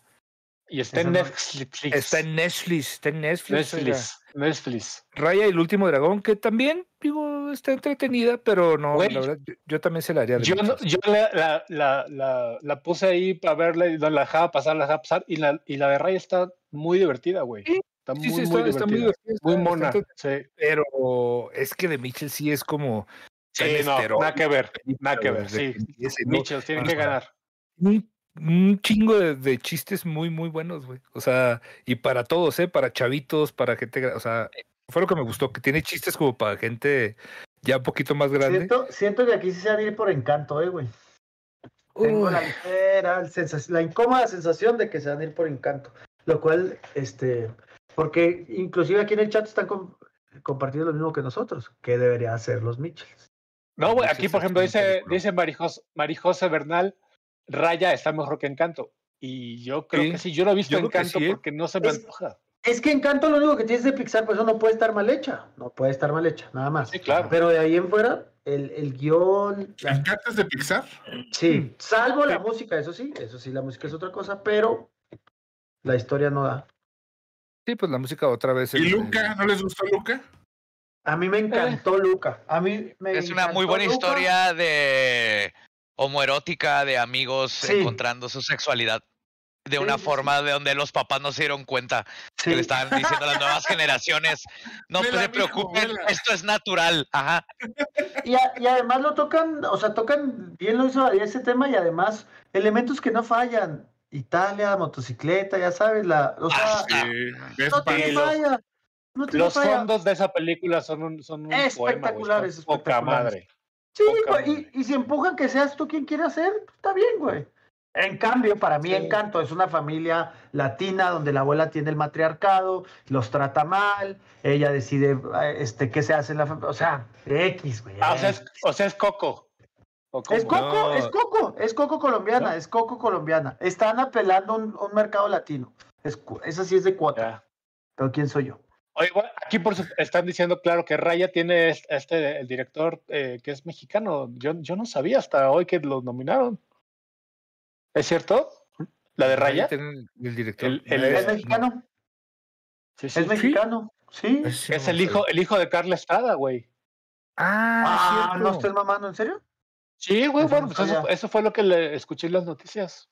Y está en no- Netflix. Está en Netflix. Está en Netflix. Netflix. Netflix. Raya y el último dragón, que también, digo, está entretenida, pero no, Güey, la verdad, yo, yo también se la haría Yo, no- yo la, la, la, puse ahí para verla y la dejaba pasar, la dejaba pasar. Y la, y la de Ray está muy divertida, güey. Sí, Está Sí, muy, sí, muy está, divertida. está muy divertida, Muy mona. Pero es que de Mitchell sí es como. sí no, nada que ver. Nada que ver, sí. Mitchell tiene que ganar. Un chingo de, de chistes muy, muy buenos, güey. O sea, y para todos, ¿eh? Para chavitos, para gente. O sea, fue lo que me gustó, que tiene chistes como para gente ya un poquito más grande. Siento, siento que aquí sí se van a ir por encanto, eh, güey. Tengo la ligera la incómoda sensación de que se van a ir por encanto. Lo cual, este, porque inclusive aquí en el chat están com- compartiendo lo mismo que nosotros, que debería hacer los Mitchells. No, güey, aquí, por ejemplo, dice, dice Marijos, Marijose Bernal, Raya está mejor que Encanto. Y yo creo Sí, que sí, yo no he visto Encanto sí, ¿eh? porque no se me Es- antoja. Es que Encanto lo único que tienes de Pixar, pues eso no puede estar mal hecha. No puede estar mal hecha, nada más. Sí, claro. Pero de ahí en fuera, el, el guion, ¿Te encantas de Pixar? sí, salvo la música, eso sí, eso sí, la música es otra cosa, pero la historia no da. sí, pues la música otra vez. ¿Y Luca? ¿No les gustó Luca? A mí me encantó Luca. A mí me Es una muy buena Luca. historia de homoerótica, de amigos Sí. encontrando su sexualidad de Sí, una sí, forma de donde los papás no se dieron cuenta Sí. que le estaban diciendo a las nuevas generaciones, no Vela, se preocupen, vela". esto es natural. Ajá. Y, a- y además lo tocan, o sea, tocan bien lo hizo ese tema y además elementos que no fallan. Italia, motocicleta, ya sabes, la, o sea, Ah, no tiene falla. No tiene Los falla. fondos de esa película son un, son un poema, güey, Espectaculares, está Poca espectaculares. madre. Sí, güey, y, si empujan que seas tú quien quiere hacer, está bien, güey. En cambio, para mí Sí. Encanto es una familia latina donde la abuela tiene el matriarcado, los trata mal, ella decide eh, este qué se hace en la familia, o sea, X, güey. Ah, o sea, es, o sea, es Coco. Es Coco, No. es Coco, es Coco colombiana, ¿No? es Coco colombiana. Están apelando a un, mercado latino. Es, esa sí es de cuota. Ya. Pero ¿quién soy yo? Oye, bueno, aquí por su- están diciendo, claro, que Raya tiene es- este, el director eh, que es mexicano. Yo, yo no sabía hasta hoy que lo nominaron. ¿Es cierto? ¿La de Raya? El, el director. El- el- ¿Es mexicano? Sí, sí. ¿Es mexicano? Sí. Es el hijo, el hijo de Carla Estrada, güey. Ah, Ah, no estoy mamando, ¿en serio? Sí, güey, bueno, no pues eso, eso fue lo que le escuché en las noticias.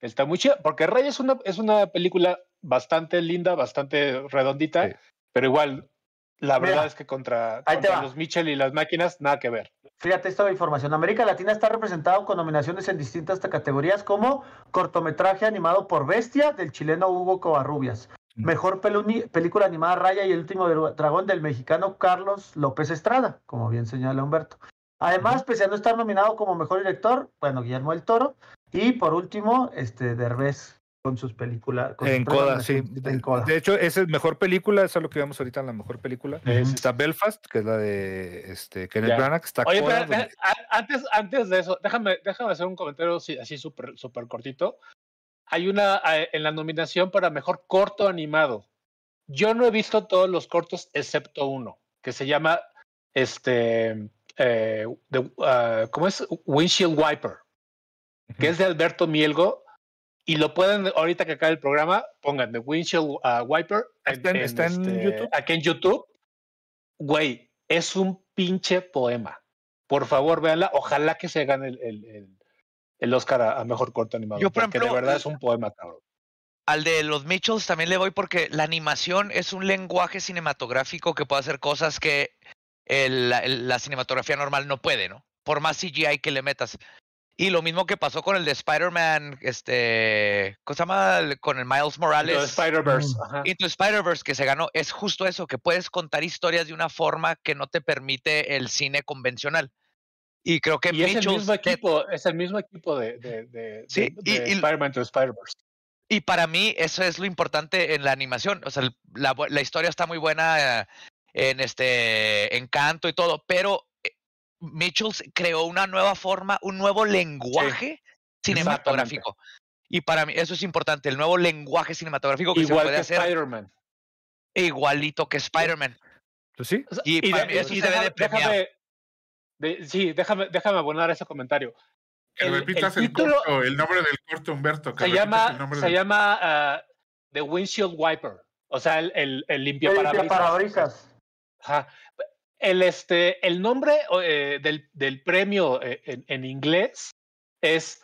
Está muy chida, porque Raya es una, es una película bastante linda, bastante redondita, Sí. Pero igual, la Mira, verdad es que contra, los Mitchell y las máquinas, nada que ver. Fíjate esta información. América Latina está representado con nominaciones en distintas categorías como cortometraje animado por Bestia del chileno Hugo Covarrubias. Mm. Mejor peluni- película animada Raya y el último dra- dragón del mexicano Carlos López Estrada, como bien señala Humberto. Además, pese a no estar nominado como mejor director, bueno, Guillermo del Toro. Y por último, este Derbez con sus películas. con En Coda, sí. nominaciones En Coda. De hecho, esa es mejor película, eso es lo que vemos ahorita en la mejor película. Está Belfast, que es la de este, Kenneth Ya. Branagh. Está Oye, Coda, pero, donde- eh, a- antes, antes de eso, déjame, déjame hacer un comentario así, así súper súper cortito. Hay una en la nominación para mejor corto animado. Yo no he visto todos los cortos excepto uno, que se llama este eh, de, ah, ¿cómo es? Windshield Wiper, que es de Alberto Mielgo. Y lo pueden, ahorita que acabe el programa, pongan de Windshield ah, Wiper. ¿Está en- está en YouTube? Aquí en YouTube. Güey, es un pinche poema. Por favor, véanla. Ojalá que se gane el, el, el- el Oscar a, a mejor corto animado. Yo, por porque ejemplo, de verdad es un poema, cabrón. Al de los Mitchells también le voy porque la animación es un lenguaje cinematográfico que puede hacer cosas que el- la- el- la cinematografía normal no puede, ¿no? Por más CGI que le metas. Y lo mismo que pasó con el de Spider-Man, este, ¿cómo se llama? Con el Miles Morales. Spider-Verse. Mm. Into Spider-Verse que se ganó es justo eso, que puedes contar historias de una forma que no te permite el cine convencional. Y creo que Y es el mismo equipo, es el mismo equipo de, de, de, Sí, de- y- de y- Spider-Man to Spider-Verse. Y para mí eso es lo importante en la animación. O sea, la, la historia está muy buena eh, en este encanto y todo, pero Mitchells creó una nueva forma, un nuevo lenguaje cinematográfico. Y para mí eso es importante, el nuevo lenguaje cinematográfico que se puede que hacer Spider-Man. igualito que Spider-Man. Sí, Y para de- mí eso y se debe déjame- de premiar. déjame- de- sí, déjame, déjame abonar ese comentario. Que El- repitas el el, título- corto, el nombre del corto, Humberto. Que Se llama, se del- llama ah, The Windshield Wiper. O sea, el, el, el limpia El parabrisas. parabrisas. Ajá. El, este, el nombre eh, del, del premio eh, en, en inglés es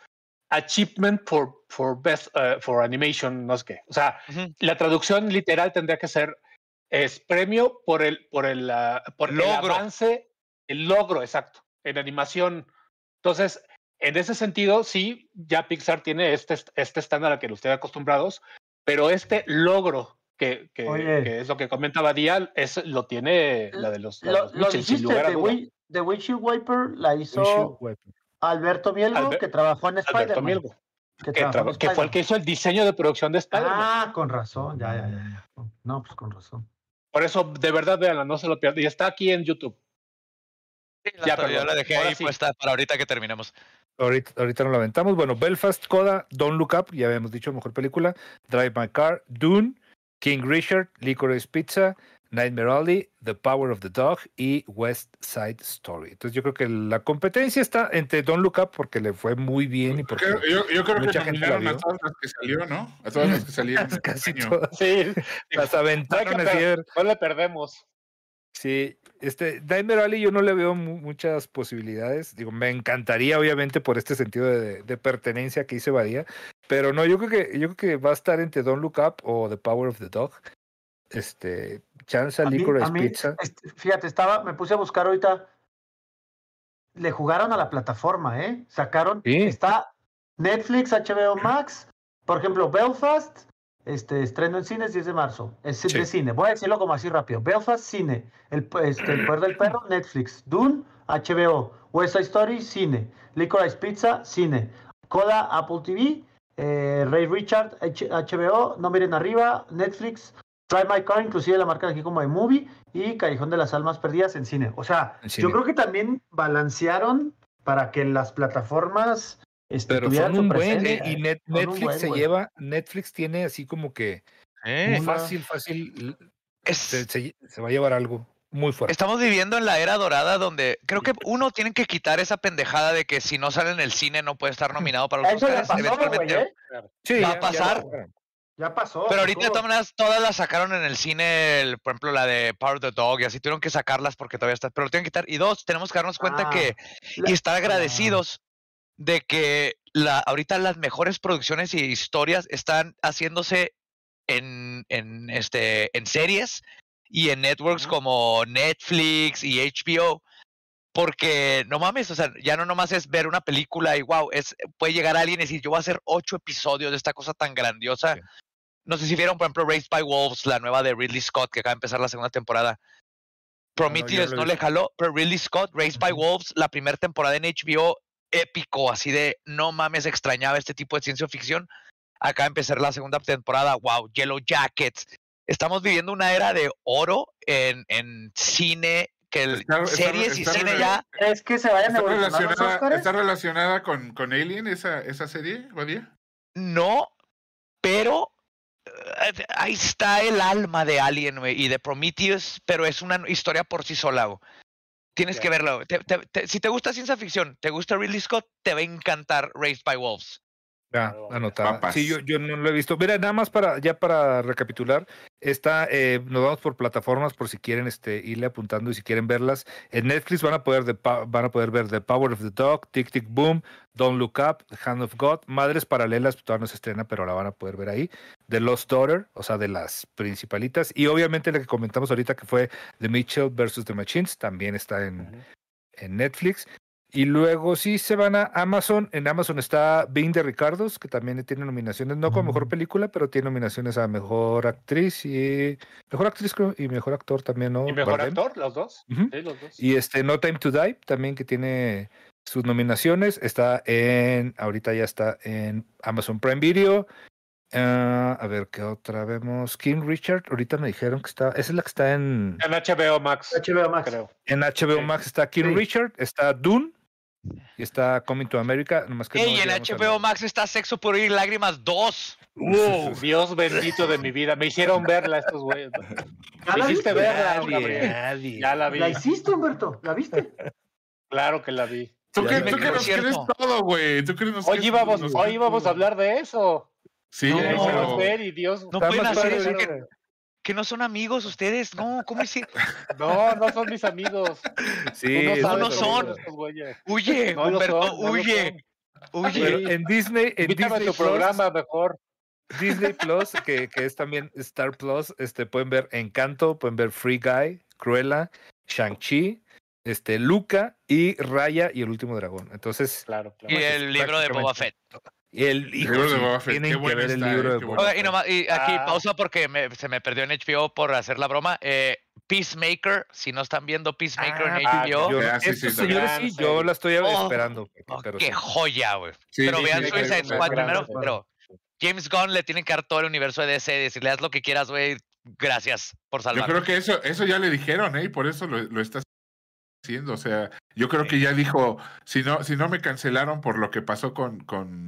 Achievement for, for Best eh, for Animation, no sé qué. O sea, la traducción literal tendría que ser es premio por el por el ah, por el Logro. avance, el logro exacto en animación. Entonces, en ese sentido, sí, ya Pixar tiene este este estándar al que nos tiene acostumbrados, pero este logro que, que, Oye. que es lo que comentaba Dial, es lo tiene la de los, la de Lo, los lo Mitchell, sin dijiste, lugar a The, Windshield Wiper la hizo Wiper. Alberto Mielgo, que trabajó en Alberto Spider-Man. Mielgo, Que, que, trabajó en tra- que fue el que hizo el diseño de producción de Spider-Man. Ah, con razón, ya, ya, ya, ya. No, pues con razón. Por eso, de verdad, véanla, no se lo pierdan. Y está aquí en YouTube. La, Ya, ya, perdón. la dejé Ahora ahí sí. puesta para ahorita que terminemos. Ahorita, ahorita nos lo aventamos. Bueno, Belfast, Coda, Don't Look Up, ya habíamos dicho, mejor película. Drive My Car, Dune, King Richard, Licorice Pizza, Nightmare Alley, The Power of the Dog y West Side Story. Entonces yo creo que la competencia está entre Look Up porque le fue muy bien y porque yo, yo creo que mucha gente la a todas las que salió, ¿no? A todas las que salieron. casi año. todas Sí, las no, aventaron que per- no le perdemos. Sí, este Nightmare Alley yo no le veo mu- muchas posibilidades. Digo, me encantaría, obviamente, por este sentido de, de pertenencia que hice Badía. Pero no, yo creo que, yo creo que va a estar entre Don't Look Up o The Power of the Dog. Este, Chance Licorice Pizza. este, fíjate, estaba, me puse a buscar ahorita. Le jugaron a la plataforma, ¿eh? Sacaron, Sí. está Netflix, HBO Max, por ejemplo, Belfast, este estreno en cines 10 de marzo, es Sí. de cine, voy a decirlo como así rápido. Belfast, cine, el, este, el poder del perro, Netflix, Dune, HBO, West Side Story, cine, Licorice Pizza, cine, Coda, Apple TV, eh, Ray Richard, H- HBO, No Miren Arriba, Netflix, Drive My Car, inclusive la marca aquí como de Movie, y Callejón de las Almas Perdidas en cine. O sea, En yo creo que también balancearon para que las plataformas este, Pero tuvieran son su un buen. ¿eh? Y Net- Netflix buen, se lleva, Netflix tiene así como que Eh, fácil, fácil, es- se, se- se va a llevar algo muy fuerte. Estamos viviendo en la era dorada donde creo que uno tiene que quitar esa pendejada de que si no sale en el cine no puede estar nominado para los Oscars. ¿eh? Sí, va a pasar. Ya pasó. Pero ahorita todas las sacaron en el cine, el- por ejemplo la de Power of the Dog y así tuvieron que sacarlas porque todavía está, pero lo tienen que quitar. Y dos, tenemos que darnos cuenta Ah, que la- y estar agradecidos de que la, ahorita las mejores producciones y historias están haciéndose en, en, este, en series y en networks como Netflix y HBO. Porque no mames, o sea, ya no nomás es ver una película y wow, es, puede llegar alguien y decir, yo voy a hacer ocho episodios de esta cosa tan grandiosa. Sí. No sé si vieron, por ejemplo, Raised by Wolves, la nueva de Ridley Scott, que acaba de empezar la segunda temporada. Prometheus yo no le jaló, pero Ridley Scott, Raised by. Wolves, la primera temporada en HBO, épico, así de no mames, extrañaba este tipo de ciencia ficción. Acá empezar la segunda temporada, wow, Yellow Jackets. Estamos viviendo una era de oro en, en cine, que el, Está- está- series y está cine ya. ¿Crees que se vayan a ¿Está relacionada, está relacionada con, con Alien esa, esa serie, Badía? No, pero eh, ahí está el alma de Alien y de Prometheus, pero es una historia por sí sola. güey. Tienes que verlo. Te- te- te- si te gusta ciencia ficción, te gusta Ridley Scott, te va a encantar Raised by Wolves. Ya, Claro, anotada. papas. Sí, yo, yo no lo he visto. Mira, nada más para, ya para recapitular, está, eh, nos vamos por plataformas por si quieren este, irle apuntando y si quieren verlas. En Netflix van a poder, de, van a poder ver The Power of the Dog, Tic Tic Boom, Don't Look Up, The Hand of God, Madres Paralelas, todavía no se estrena, pero la van a poder ver ahí. The Lost Daughter, o sea, de las principalitas. Y obviamente la que comentamos ahorita que fue The Mitchell versus The Machines, también está en, en Netflix. Y luego sí se van a Amazon. En Amazon está Being de Ricardos, que también tiene nominaciones, no como mejor película, pero tiene nominaciones a mejor actriz y mejor actriz creo, y mejor actor también, ¿no? ¿Y mejor Bardem. actor? ¿Los dos? Ujú. Sí, los dos. Y este No Time to Die también que tiene sus nominaciones. Está en, ahorita ya está en Amazon Prime Video. Ah, a ver, ¿qué otra vemos? King Richard, ahorita me dijeron que está, esa es la que está en, En HBO Max, HBO Max. creo. en HBO Sí. Max. Está King Sí. Richard, está Dune y está Coming to America. Nomás que no Ey, en llegamos a HBO Max está Sexo por ir lágrimas 2. Wow, Dios bendito de mi vida. Me hicieron verla estos güeyes. ¿no? ¿Ya la Hiciste viste? verla, Nadie, Gabriel. nadie. Ya la vi. ¿La hiciste, Humberto? ¿La viste? Claro que la vi. Tú que, tú nos crees todo, güey. Tú que nos Hoy crees- íbamos, nos hoy íbamos a todo. hablar de eso. Sí, No, ver y Dios. No pueden hacer eso, que, que no son amigos ustedes. No, ¿cómo hicieron? No, no son mis amigos. Sí, no no son. Huye, No Humberto, son, no lo huye, huye. Pero en Disney, en Invítame a Disney tu Plus, programa mejor. Disney Plus, que, que es también Star Plus, este, pueden ver Encanto, pueden ver Free Guy, Cruella, Shang-Chi, este, Luca y Raya y el último dragón. Entonces, Claro, claro. Y Pues, el libro de Boba Fett. El hijo libro de Boba Fett, tienen qué que ver el libro eh, de Boba bueno. Oiga, y, nomás- y aquí Ah. pausa porque me- se me perdió en HBO por hacer la broma. Eh, Peacemaker, si no están viendo Peacemaker en Ah, HBO, yo- Ah, sí, sí, señores sí, yo la estoy Oh, esperando. oh, pero qué sí. joya, güey. Sí, pero sí, vean sí, Suicide Squad primero, pero James Gunn le tienen que dar todo el universo de DC, decirle haz lo que quieras, güey. Gracias por Yo salvar. creo que eso, eso ya le dijeron, ¿eh? Y por eso lo, lo está haciendo. O sea, yo creo que ya dijo, si no, si no me cancelaron por lo que pasó con, con,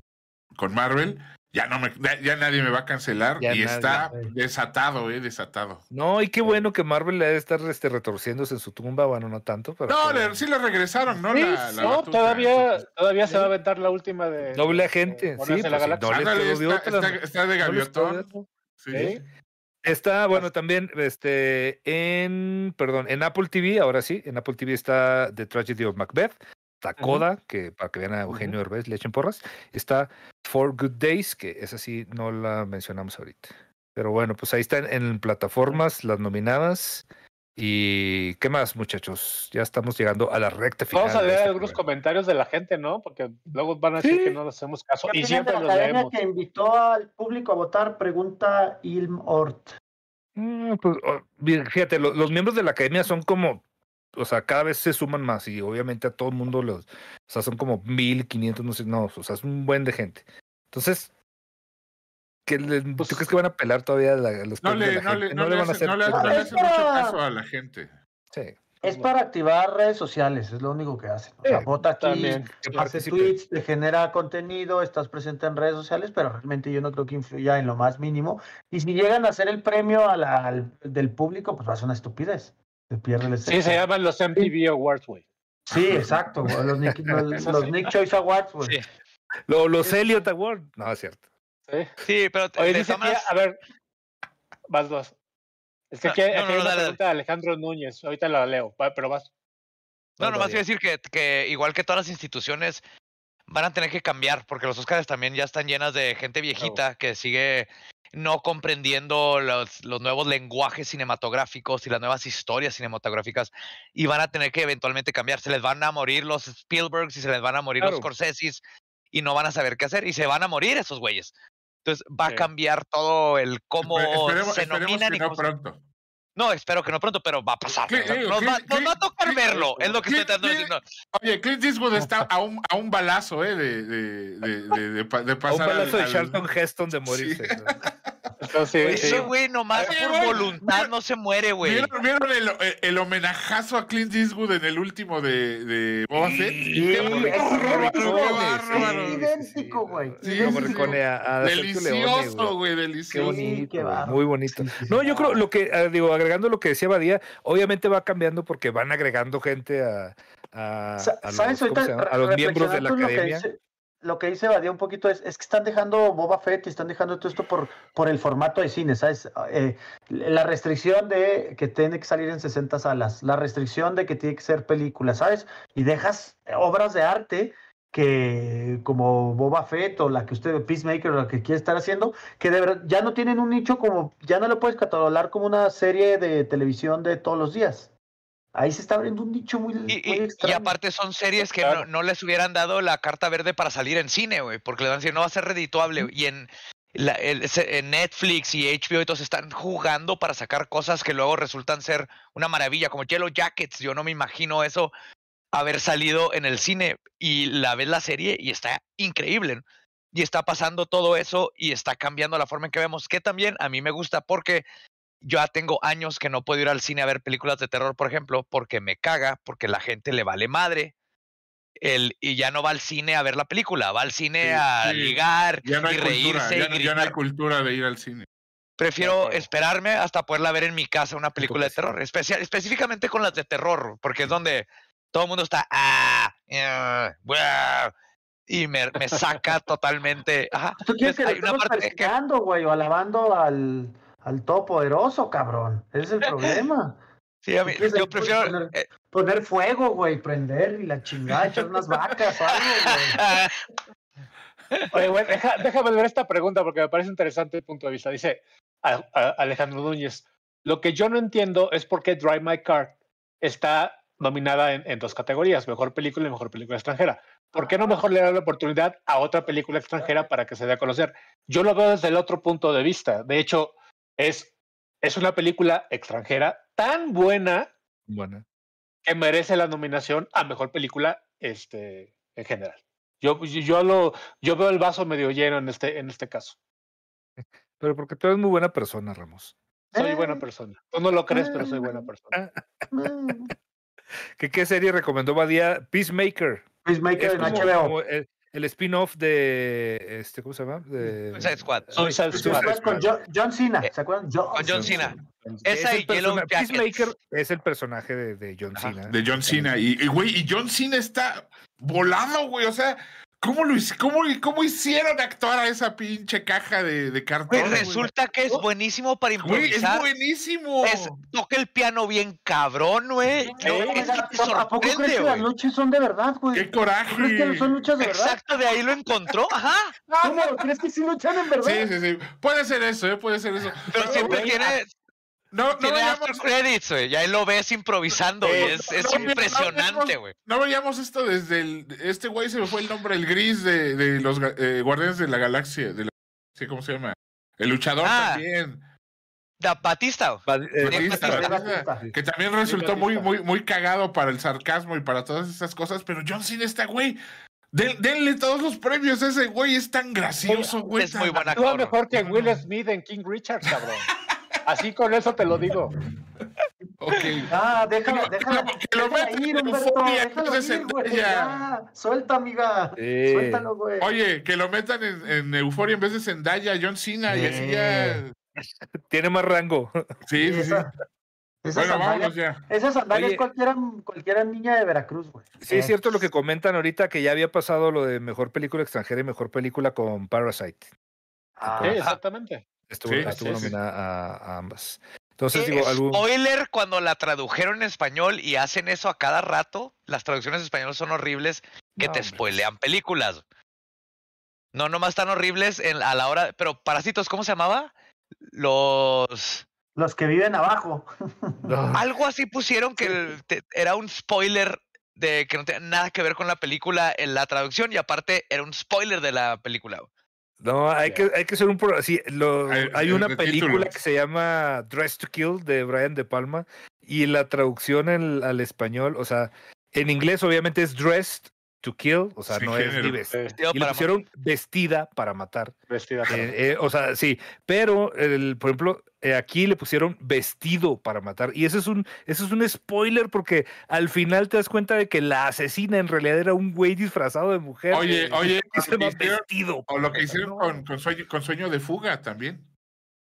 con Marvel, ya no me, ya, nadie me va a cancelar. Ya y nadie. está desatado, eh, desatado. No, y qué bueno que Marvel le debe estar este, retorciéndose en su tumba, bueno, no tanto, pero... No, pero- le- sí le regresaron, ¿no? Sí, La- la no, batuta. todavía, todavía se va a aventar la última de. Doble de sí, la pues, no Ándale, quedó de está, otra, está- está de gaviotón. Sí. Está, bueno, también, este, en, perdón, en Apple TV, ahora sí, en Apple TV está The Tragedy of Macbeth, está Coda, que para que vean a Eugenio Herbes, le echen porras, está Four Good Days, que esa sí no la mencionamos ahorita. Pero bueno, pues ahí están en plataformas las nominadas. ¿Y qué más, muchachos? Ya estamos llegando a la recta final. Vamos a leer este algunos programa. comentarios de la gente, ¿no? Porque luego van a decir Sí. que no les hacemos caso. ¿Qué Y siempre de los la academia leemos. que invitó al público a votar? Pregunta Ilm Ort. Mm, pues, oh, bien, fíjate, lo- los miembros de la academia son como, o sea, cada vez se suman más y obviamente a todo el mundo los, o sea, son como 1500, no sé, no, o sea, es un buen de gente. Entonces, ¿qué le- Pues- ¿tú crees que van a pelar todavía a, la- a los No le, la no le, no le van a hace, hacer. no le, pues, no le Es hace mucho para- caso a la gente. Sí, Es para activar redes sociales, es lo único que hacen. O sea, Sí, vota aquí, también. hace tweets, te genera contenido, estás presente en redes sociales, pero realmente yo no creo que influya en lo más mínimo. Y si llegan a hacer el premio a la- al, del público, pues va a ser una estupidez. Se pierde el Sí, se llaman los MTV Awards, güey. Sí, exacto. güey, Los Nick, los- los. Nick Choice Awards, güey. Sí. Lo- los Elliot Award, no, es cierto. Sí. Sí, pero Oye, dice a ver, vas dos. Es que aquí, no, aquí no, hay no, una dale, pregunta de Alejandro Núñez. Ahorita la leo, pero vas. No, No, nomás iba a decir que, que igual que todas las instituciones van a tener que cambiar, porque los Oscars también ya están llenas de gente viejita que sigue no comprendiendo los, los nuevos lenguajes cinematográficos y las nuevas historias cinematográficas y van a tener que eventualmente cambiar. Se les van a morir los Spielbergs y se les van a morir los. Scorseses y no van a saber qué hacer y se van a morir esos güeyes. Entonces va Sí. a cambiar todo el cómo se nominan que y no cómo se- pronto. No, espero que no pronto, pero va a pasar. Clint- nos, va, Clint- nos va a tocar Clint- verlo, es lo que estoy tratando de decir. no. Oye, Clint Eastwood está a un, a un balazo, ¿eh? De, de, de, de, de pa- de A un pasar al- balazo de al- Charlton Heston de morirse. Sí. ¿no? Sí, Ese sí. güey nomás Oye, por güey, voluntad no se muere, güey. ¿Vieron, vieron el, el, el homenajazo a Clint Eastwood en el último de, de Boba Fett? Sí, ¡Qué es bárbaro, qué idéntico, güey. Sí, Sí, sí, Delicioso, güey. delicioso. bonito, qué güey, bárbaro. muy bonito. Sí, sí, sí. No, yo creo lo que, ah, digo, agregando lo que decía Badía, obviamente va cambiando porque van agregando gente a, a, a ¿Sabes? los, ¿cómo Ahorita a los miembros de la reflexionando lo que academia. dice- Lo que dice Badía un poquito es, es que están dejando Boba Fett y están dejando todo esto por, por el formato de cine, ¿sabes? Eh, la restricción de que tiene que salir en 60 salas, la restricción de que tiene que ser película, ¿sabes? Y dejas obras de arte que como Boba Fett o la que usted, Peacemaker o la que quiere estar haciendo, que de verdad ya no tienen un nicho como, ya no lo puedes catalogar como una serie de televisión de todos los días. Ahí se está abriendo un nicho muy, Y, muy y- y extraño. aparte son series que Claro. no, no les hubieran dado la carta verde para salir en cine, güey, porque le van a decir, no va a ser redituable. güey". Y en, la- el- ese- en Netflix y HBO y todos están jugando para sacar cosas que luego resultan ser una maravilla, como Yellow Jackets. Yo no me imagino eso haber salido en el cine y la ves la serie y está increíble. ¿no? Y está pasando todo eso y está cambiando la forma en que vemos, que también a mí me gusta porque yo ya tengo años que no puedo ir al cine a ver películas de terror, por ejemplo, porque me caga, porque la gente le vale madre. El, y ya no va al cine a ver la película, va al cine Sí, a sí. ligar Ya no hay y cultura, reírse ya, y no- ya no hay cultura de ir al cine. Prefiero esperarme hasta poderla ver en mi casa, una película de terror, especial, específicamente con las de terror, porque es donde todo el mundo está ah, ah, buah", y me, me saca totalmente. Ajá. Tú quieres que una estemos parte que- persiguiendo, güey, o alabando al, al todopoderoso, cabrón. Ese es el problema. Sí, a mí- yo prefiero. poner- eh, Poner fuego, güey, prender y la chingada, echar unas vacas o algo, güey. Oye, güey, deja- déjame ver esta pregunta porque me parece interesante el punto de vista. Dice a- a- Alejandro Núñez, lo que yo no entiendo es por qué Drive My Car está nominada en, en dos categorías, mejor película y mejor película extranjera. ¿Por qué no mejor le da la oportunidad a otra película extranjera para que se dé a conocer? Yo lo veo desde el otro punto de vista. De hecho, es, es una película extranjera tan buena Bueno, que merece la nominación a mejor película este, en general. Yo, yo, yo lo, yo veo el vaso medio lleno en este, en este caso. pero porque tú eres muy buena persona, Ramos. Soy buena persona. Tú no lo crees, pero soy buena persona. ¿Qué, qué serie recomendó Badía? Peacemaker. Peacemaker Es en como- HBO. como el, el spin-off de este, ¿cómo se llama? De, Suicide Squad. Suicide Suicide Squad. Squad con Jo- John Cena, Eh, ¿se acuerdan? John, con John Cena. Es Esa y Yellow Jackets. Peacemaker es el personaje de, de John Ajá, Cena. De John Cena. Y, y, güey, y John Cena está volado, güey. O sea, ¿cómo, lo, cómo, cómo hicieron actuar a esa pinche caja de, de cartón? Güey? resulta que es buenísimo para Güey, es improvisar. buenísimo. Es, toca el piano bien cabrón, güey. No, es que te ¿A poco crees que las güey. luchas son de verdad, güey? ¡Qué ¿Tú crees que coraje! son luchas de verdad? Exacto, de ahí lo encontró. Ajá. ¿Cómo? ¿Crees que sí luchan en verdad? Sí, sí, sí. Puede ser eso, ¿eh? Puede ser eso. Pero siempre güey, tiene, No, no tiene after veíamos, credits, güey. Y ahí lo ves improvisando. y es, es no, no, impresionante, no, güey. no veíamos esto desde el. Este güey se me fue el nombre, el gris de, de los eh, Guardianes de la Galaxia. De la, ¿Cómo se llama? El luchador Ah. también. Da Batista. Eh, Batista, Batista. Batista, que también resultó muy, muy, muy cagado para el sarcasmo y para todas esas cosas. Pero John Cena está, güey. den- denle todos los premios a ese güey. Es tan gracioso, güey. Es tan- muy buen Actúa mejor que Will Smith en King Richard, cabrón. Así con eso te lo digo. Ok. Ah, déjalo, déjalo. que lo déjala metan ir, en Humberto, que se ir, güey. Zendaya. Ya, suelta, amiga. Sí. Suéltalo, güey. Oye, que lo metan en, en Euforia en vez de Zendaya, John Cena, y así ya. Tiene más rango. Sí, sí, sí. Esa- Esa Bueno, sandalia, vámonos ya. esa sandalia Oye. es cualquiera, cualquiera niña de Veracruz, güey. Sí, es cierto lo que comentan ahorita, que ya había pasado lo de mejor película extranjera y mejor película con Parasite. Ah, Sí, exactamente. Estuvo, Sí, estuvo sí, sí. nominada a, a ambas. Entonces, Eh, digo, algún... Spoiler, cuando la tradujeron en español y hacen eso a cada rato, las traducciones en español son horribles que No, te hombre. spoilean películas. No, nomás tan horribles en, a la hora. Pero Parásitos, ¿cómo se llamaba? Los. Los que viven abajo. no, Algo así pusieron que el- te- era un spoiler de que no tenía nada que ver con la película en la traducción y aparte era un spoiler de la película. No, hay que, hay que hacer un pro- sí, lo- Hay- una película títulos. que se llama Dress to Kill de Brian De Palma y la traducción en- al español, o sea, en inglés obviamente es Dressed to Kill, o sea, no es género. ni vestida. Y le para pusieron vestida para matar. vestida para- Eh, eh, o sea, sí, pero el, por ejemplo, eh, aquí le pusieron vestido para matar. Y eso es un, eso es un spoiler porque al final te das cuenta de que la asesina en realidad era un güey disfrazado de mujer. Oye, oye, Y se llama hicieron- vestido. o lo que matar. hicieron No. con, con sueño, con sueño de fuga también.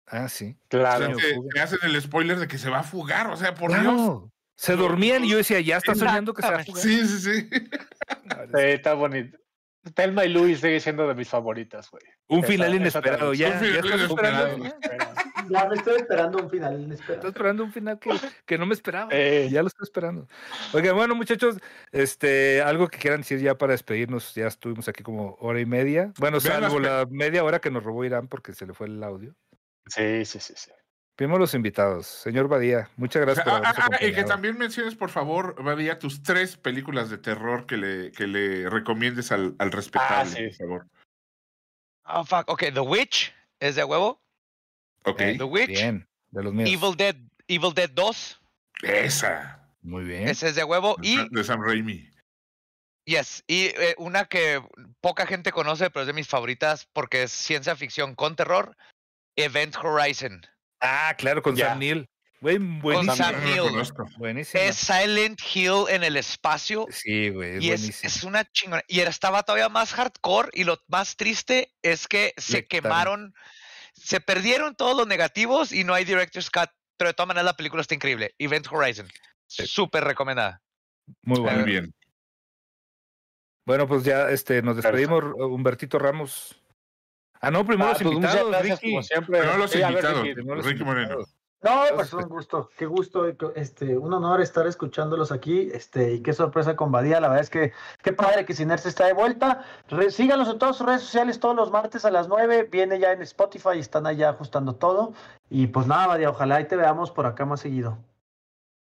Ah, sí. O Claro. sea, Sueño te, hacen el spoiler de que se va a fugar, o sea, por Dios. Se dormían y yo decía, ya está soñando que se va a fugar. Sí, sí, sí. Sí, está bonito. Telma y Louis sigue siendo de mis favoritas, güey. Un Esa- final inesperado. Ya, Un ya estás esperando. Ya me estoy esperando un final Estoy inesperado. esperando un final que, que no me esperaba. Eh. Ya lo estoy esperando. Oigan, bueno, muchachos, este, algo que quieran decir ya para despedirnos. Ya estuvimos aquí como hora y media. Bueno, salvo la media hora que nos robó Irán porque se le fue el audio. Sí, sí, sí, sí. Primero los invitados. Señor Badía, muchas gracias por Ah, ah, ah, y que acompañado. también menciones, por favor, Badía, tus tres películas de terror que le, que le recomiendes al, al respetable, Ah, sí. por favor. Oh, fuck. Ok, The Witch es de huevo. Ok. The Witch. Bien, de los míos. Evil Dead, Evil Dead 2. Esa. Muy bien. Ese es de huevo. Y, De Sam Raimi. yes, y eh, una que poca gente conoce, pero es de mis favoritas porque es ciencia ficción con terror. Event Horizon. Ah, claro, con Ya. Sam Neill. Güey, buenísimo. Sam no lo Neill. conozco. Buenísimo. Es Silent Hill en el espacio. Sí, güey, es y es, una chingona. Y era- estaba todavía más hardcore. Y lo más triste es que se Le quemaron, se perdieron todos los negativos y no hay Director's Cut. Pero de todas maneras, la película está increíble. Event Horizon. Sí. Súper recomendada. Muy bueno. Muy bien. Bueno, pues ya este, nos despedimos, Humbertito Ramos. Ah, no, primero Ah, los pues invitados, gracias, Ricky. como siempre. Pero los Sí, a ver, invitados. Ricky, Primero Ricky Moreno. No, pues un gusto, qué gusto, este, un honor estar escuchándolos aquí, este, y qué sorpresa con Badía, la verdad es que qué padre que Sinerce está de vuelta, Re- síganos en todas sus redes sociales todos los martes a las 9, viene ya en Spotify, están allá ajustando todo, y pues nada, Badía, ojalá y te veamos por acá más seguido.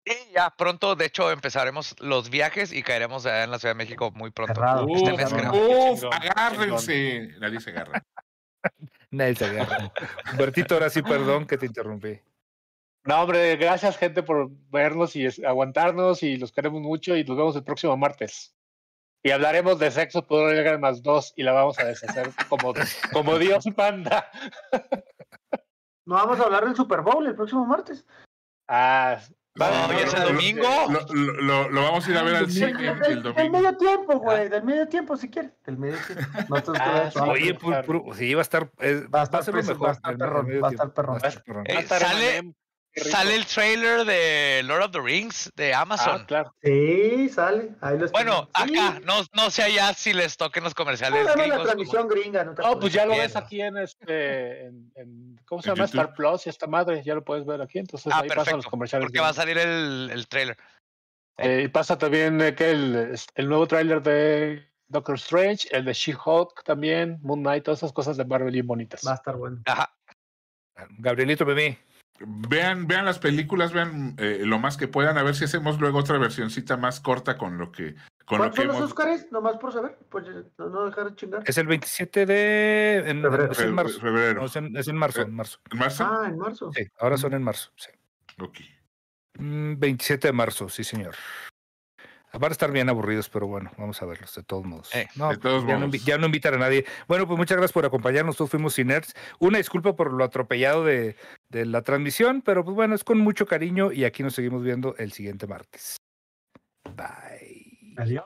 Y ya pronto, de hecho, empezaremos los viajes y caeremos allá en la Ciudad de México muy pronto. Cerrado. Este Uf, mes, uf, Chingón, agárrense. Nadie se agarra. Nadie se agarra. Humbertito, ahora sí, perdón que te interrumpí. No, hombre, gracias, gente, por vernos y aguantarnos y los queremos mucho y nos vemos el próximo martes. Y hablaremos de sexo por llegar más dos y la vamos a deshacer como, como Dios manda. No vamos a hablar del Super Bowl el próximo martes. Ah, No, vale, ya es el no, no, domingo. Lo, lo- lo- lo vamos a ir a ver al Del, cine del- el del domingo. medio tiempo, güey, del medio tiempo si quieres, del medio tiempo. No te Ah, sí. Oye, sí, va a estar. eh, Va a estar va a estar el- perrón, el va a estar perrón. Va a estar perrón. Eh, sale-. Sale el trailer de Lord of the Rings de Amazon. Ah, claro. Sí, sale, ahí lo Bueno. Sí. acá, no, no sé allá si les toquen los comerciales. No, dame la como- transmisión gringa, no No, pues ya lo ves aquí en este, en, en- ¿cómo se llama? YouTube. Star Plus y esta madre, ya lo puedes ver aquí, entonces Ah, ahí pasan los perfecto. comerciales. Porque va a salir el, el trailer. Eh, y pasa también eh, que el, el nuevo tráiler de Doctor Strange, el de She-Hulk también, Moon Knight, todas esas cosas de Marvel bien bonitas. Va a estar bueno. Ajá. Gabrielito Bebé. Vean, vean las películas, vean eh, lo más que puedan, a ver si hacemos luego otra versioncita más corta con lo que, con lo ¿Cuándo que son los. Óscares? Nomás por saber, pues no, dejar de chingar. Es el 27 de. En, Febrero. es en marzo. febrero. No, es, en, es en marzo, en marzo. ¿En marzo? Ah, en marzo. Sí, ahora son en marzo. Sí. Ok. Mm, 27 de marzo, sí, señor. Van a estar bien aburridos, pero bueno, vamos a verlos de todos modos. Eh, no, de todos ya, no modos. invi- ya no invitar a nadie. Bueno, pues muchas gracias por acompañarnos. Todos fuimos Cinerts. Una disculpa por lo atropellado de, de la transmisión, pero pues bueno, es con mucho cariño y aquí nos seguimos viendo el siguiente martes. Bye. Adiós.